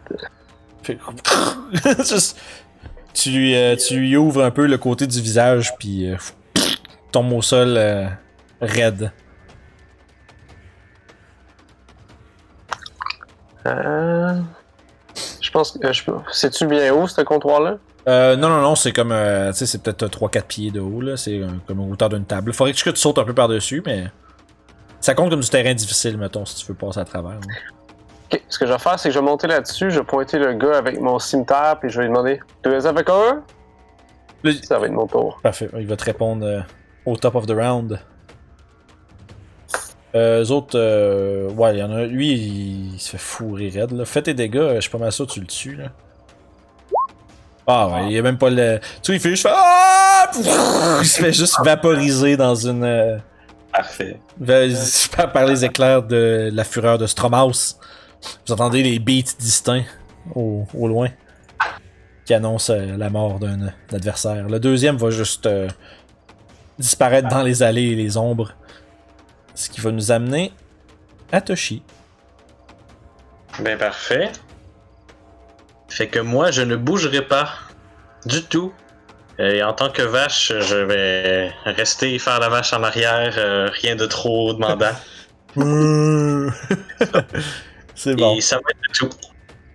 Juste- tu, lui, euh, tu lui ouvres un peu le côté du visage, puis euh, tombe au sol euh, raide. Euh... Je pense que. euh, je C'est-tu bien haut, ce comptoir-là? Euh, non, non, non, c'est comme. euh, tu sais, c'est peut-être 3-4 pieds de haut, là. C'est euh, comme la hauteur d'une table. Faudrait que tu sautes un peu par-dessus, mais. Ça compte comme du terrain difficile, mettons, si tu veux passer à travers. là. Ok, ce que je vais faire, c'est que je vais monter là-dessus, je vais pointer le gars avec mon cimetière, puis je vais lui demander Tu veux avec Là, Ça va être mon tour. Parfait, il va te répondre euh, au top of the round. Euh, eux autres, euh, ouais, il y en a. Lui, il, se fait fourrer raide. Là. Fais tes dégâts, euh, je suis pas mal sûr que tu le tues. Là. Ah ouais, il y a même pas le. Tu vois, il fait juste. Ah! Il se fait juste vaporiser dans une. euh, Parfait. par les éclairs de la fureur de Stromhaus. Vous entendez les beats distincts au, au loin qui annoncent la mort d'un d'un adversaire. Le deuxième va juste euh, disparaître dans les allées et les ombres. Ce qui va nous amener à Toshi. Ben parfait. Fait que moi, je ne bougerai pas du tout. Et en tant que vache, je vais rester faire la vache en arrière, euh, rien de trop demandant. C'est bon. Et ça va être tout.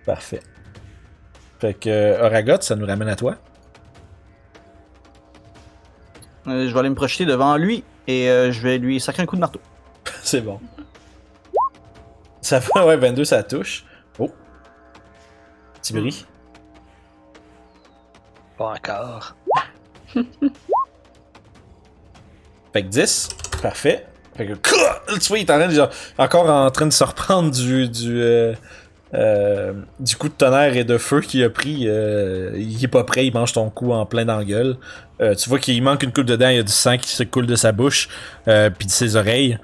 Parfait. Fait que euh, Oragot, ça nous ramène à toi. Euh, je vais aller me projeter devant lui et euh, je vais lui sacrer un coup de marteau. C'est bon. Ça va, ouais, 22, ça touche. Oh. Petit bris. Pas encore. Fait que 10. Parfait. Fait que. Tu vois, il est en train de, genre, encore en train de se reprendre du. du euh, euh, du coup de tonnerre et de feu qu'il a pris. euh, il est pas prêt, il mange ton coup en plein dans la gueule. Euh, tu vois qu'il manque une coupe dedans, il y a du sang qui se coule de sa bouche, euh, puis de ses oreilles.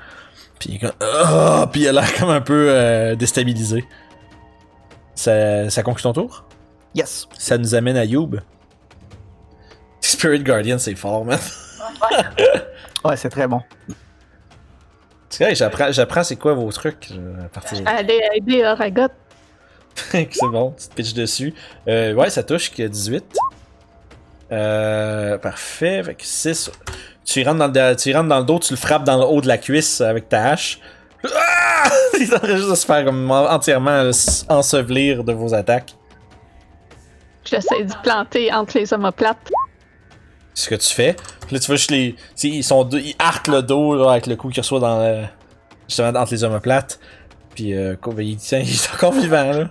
Puis il est comme. Ah! puis il a l'air comme un peu euh, déstabilisé. Ça, ça conclut ton tour? Yes! Ça nous amène à Youb. Spirit Guardian, c'est fort, man. Ouais, c'est très bon. C'est vrai, j'apprends, j'apprends c'est quoi vos trucs à partir de... Aller aider Oragot. c'est bon, tu te pitches dessus. Euh, ouais, ça touche qu'il y a 18. Euh, parfait, avec 6. Tu rentres dans le, tu rentres dans le dos, tu le frappes dans le haut de la cuisse avec ta hache. Ah! Il est en train juste de se faire comme entièrement ensevelir de vos attaques. J'essaie de planter entre les omoplates. C'est ce que tu fais. Puis là, tu vois juste les. Ils, sont deux- ils arquent le dos là, avec le coup qu'il reçoit dans le- justement entre les omoplates. Puis euh, ben, il, tient, il est encore vivant là.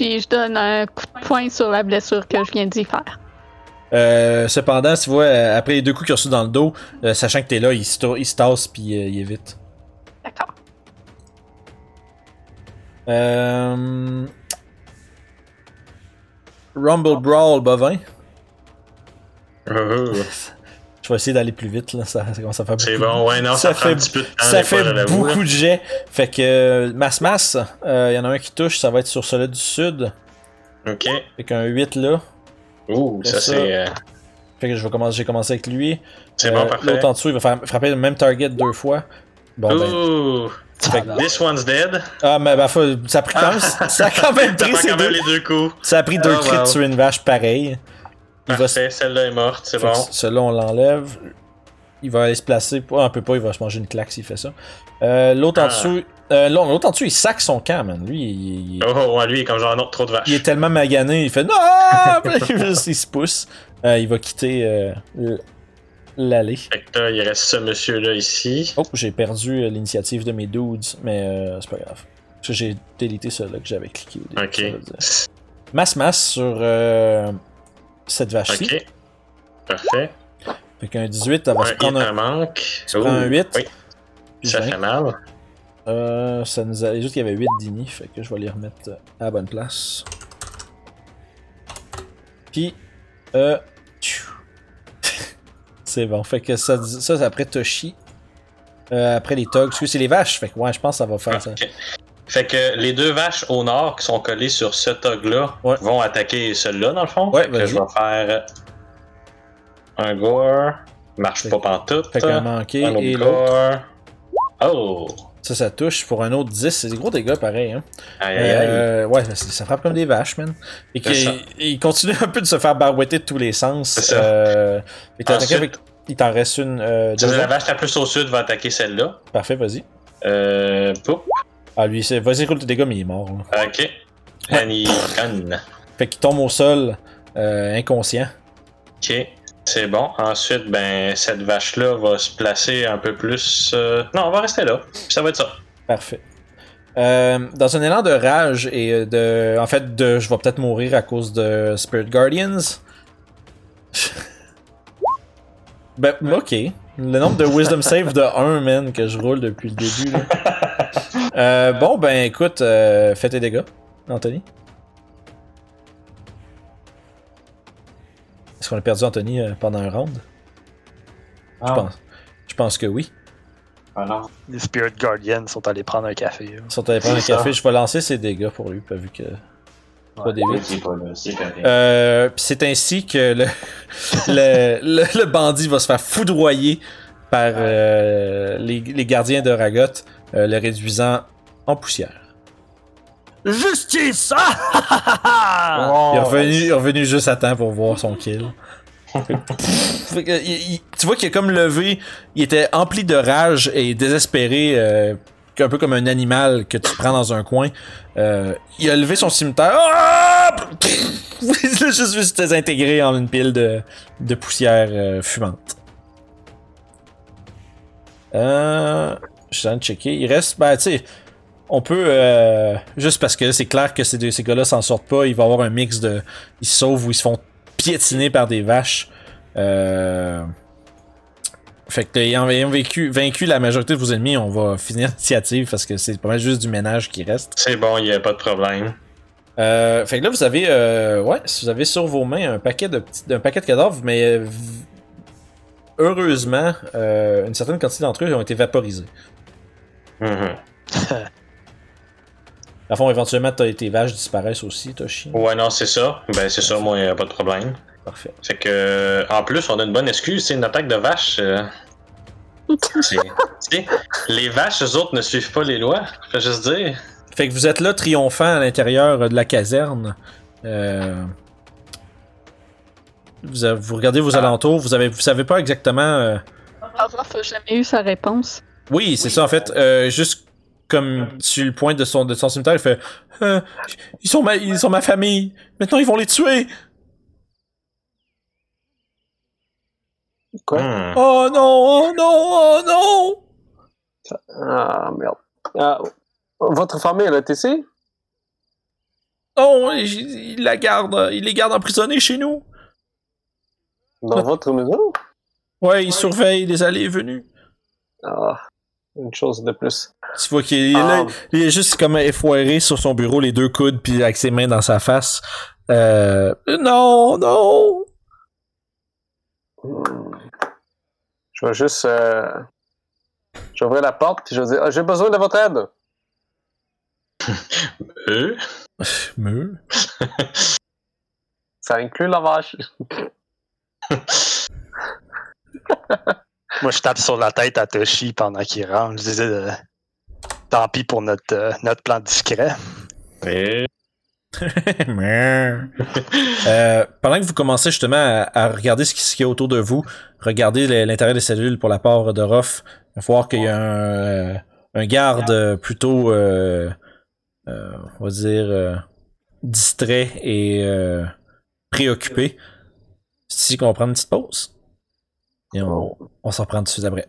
Puis je donne un coup de poing sur la blessure que je viens d'y faire. Euh, cependant, tu vois, euh, après les deux coups qu'il a reçus dans le dos, euh, sachant que t'es là, il se, il se tasse puis euh, il évite. D'accord. Euh... Rumble Brawl bovin. Je vais essayer d'aller plus vite là, ça, ça commence à faire beaucoup. C'est bon, ouais, non, Ça ça, fait- un petit peu de temps. Ça fois, fait beaucoup de jets. Fait que euh, Mass Mass, il y en a un qui touche, ça va être sur celui du sud. Ok. Fait qu'un 8 là. Ouh, ça, ça. c'est. euh, Fait que je vais commencer, j'ai commencé avec lui. C'est Euh, bon, parfait. L'autre en dessous, il va faire, frapper le même target deux fois. Bon ben. Ouh! Fait que- This one's dead. Ah, mais bah, faut- ça a pris quand même, ça a quand même pris quand même deux. les deux coups. Ça a pris deux crits wow. sur une vache pareil. Il va celle-là est morte, c'est bon. que Celui-là, on l'enlève. Il va aller se placer. Ah, un peu pas, il va se manger une claque s'il fait ça. Euh, l'autre en Ah. dessous. euh, l'autre en dessous, il sac son camp, man. Lui, il, il- Oh, ouais, lui, il est comme genre non, trop de vaches. il est tellement magané, il fait non! Il se pousse. Euh, il va quitter euh, l'allée. Il reste ce monsieur-là ici. Oh, j'ai perdu l'initiative de mes dudes, mais euh, c'est pas grave. Parce que j'ai délité celui-là que j'avais cliqué au début. Ok. ça veut dire. Masse masse sur cette vache-ci. Ok. Parfait. Fait qu'un 18, elle va se prendre un, manque. prend un Ouh, 8. Oui, ça 20. fait mal. Euh, ça nous a... Les autres, il y avait 8 d'ini, fait que je vais les remettre à la bonne place. Puis, euh... C'est bon. Fait que ça, ça c'est après Toshi. Euh, après les Tugs. Parce que c'est les vaches. Fait que ouais, je pense que ça va faire ça. Fait que les deux vaches au nord qui sont collées sur ce tog-là Ouais. vont attaquer celui-là, dans le fond. Ouais, que je vais faire un gore. Marche Fait- pas pantoute. Fait qu'un manqué un autre et l'autre. gore. Oh! Ça, ça touche pour un autre 10. C'est des gros dégâts pareil. Hein. Aïe aïe aïe. Euh, ouais, ça, frappe comme des vaches, man. Et qu'il il continue un peu de se faire barouetter de tous les sens. C'est ça. Euh, Ensuite- avec. Il t'en reste une. Euh, la vache la plus au sud va attaquer celle-là. Parfait, vas-y. Euh. Poup. Ah, lui, c'est- vas-y, roule tes dégâts, mais il est mort. là. Ok. And he. Fait qu'il tombe au sol, euh, inconscient. Ok. C'est bon. Ensuite, ben, cette vache-là va se placer un peu plus. euh, Non, on va rester là. Ça va être ça. Parfait. Euh, dans un élan de rage et de. En fait, de. Je vais peut-être mourir à cause de Spirit Guardians. ben, ok. Le nombre de Wisdom Save de 1, man, que je roule depuis le début. Là. Euh, bon, ben écoute, euh, fais tes dégâts, Anthony. Est-ce qu'on a perdu Anthony euh, pendant un round? Je Ah, pense. Je pense que oui. ah non. Les Spirit Guardians sont allés prendre un café. là. Si on t'avait prendre un ça. café, je vais lancer ses dégâts pour lui, pas vu que. 3 d Oui, 8. c'est pas là, c'est correct. Euh, pis c'est ainsi que le, le, le, le bandit va se faire foudroyer par euh, les, les gardiens de Ragot, euh, le réduisant en poussière. Justice! Ah! Il est revenu, il est revenu juste à temps pour voir son kill. Il- il- tu vois qu'il a comme levé, il était empli de rage et désespéré, euh, un peu comme un animal que tu prends dans un coin. Euh, il a levé son cimetière. Ah! il a juste vu se désintégrer en une pile de, poussière euh, fumante. Euh, je suis en de checker. Il reste, ben, tu on peut, juste parce que c'est clair que ces, deux, gars-là s'en sortent pas, il va y avoir un mix de. Ils se sauvent ou ils se font piétiner par des vaches. Euh, fait que, ayant, vécu, vaincu la majorité de vos ennemis, on va finir l'initiative parce que c'est pas mal juste du ménage qui reste. C'est bon, il n'y a pas de problème. Euh, fait que là, vous avez, euh, ouais, vous avez sur vos mains un paquet de petits, un paquet de cadavres, mais euh, heureusement, euh, une certaine quantité d'entre eux ont été vaporisés. Mhm. À fond, éventuellement, t'as- tes vaches disparaissent aussi, Toshi. Ouais, non, c'est ça. Ben, c'est ça, moi, il n'y a pas de problème. Parfait. Fait que, en plus, on a une bonne excuse, c'est une attaque de vache. euh, c'est- tu sais, les vaches, eux autres, ne suivent pas les lois. Je veux juste dire. Fait que vous êtes là triomphant à l'intérieur de la caserne. Euh, Vous, avez- vous regardez vos alentours, vous avez, vous savez pas exactement. euh, Orof a jamais eu sa réponse. Oui, c'est ça en fait. Euh, juste comme sur le point de son, de son cimetière, il fait Euh, ils, sont ma, ils sont ma famille. Maintenant, ils vont les tuer. Quoi? Hmm. Oh non, oh non, oh non. Ah, merde. Ah, votre famille, elle est ici? Non, ils, ils la gardent, ils les gardent emprisonnés chez nous. Dans votre maison? Ouais, ils surveillent les allées et venues. Ah, une chose de plus. Tu vois qu'il est là, Ah. il est juste comme effoiré sur son bureau, les deux coudes, puis avec ses mains dans sa face. Euh, non, non. Hmm. Je vais juste. Euh... La porte, puis je vais dire ah, J'ai besoin de votre aide. Eux? Meux. Ça inclut la vache. Moi, je tape sur la tête à Toshi pendant qu'il rentre. Je disais, euh, tant pis pour notre, euh, notre plan discret. Et... Euh, pendant que vous commencez justement à, regarder ce qui- ce qu'il y a autour de vous, regardez l'intérieur des cellules pour la part de Ruff, voir qu'il y a un, euh, garde plutôt, euh, on va dire, distrait et préoccupé. Si qu'on va prendre une petite pause. Et on, on s'en reprend tout de après.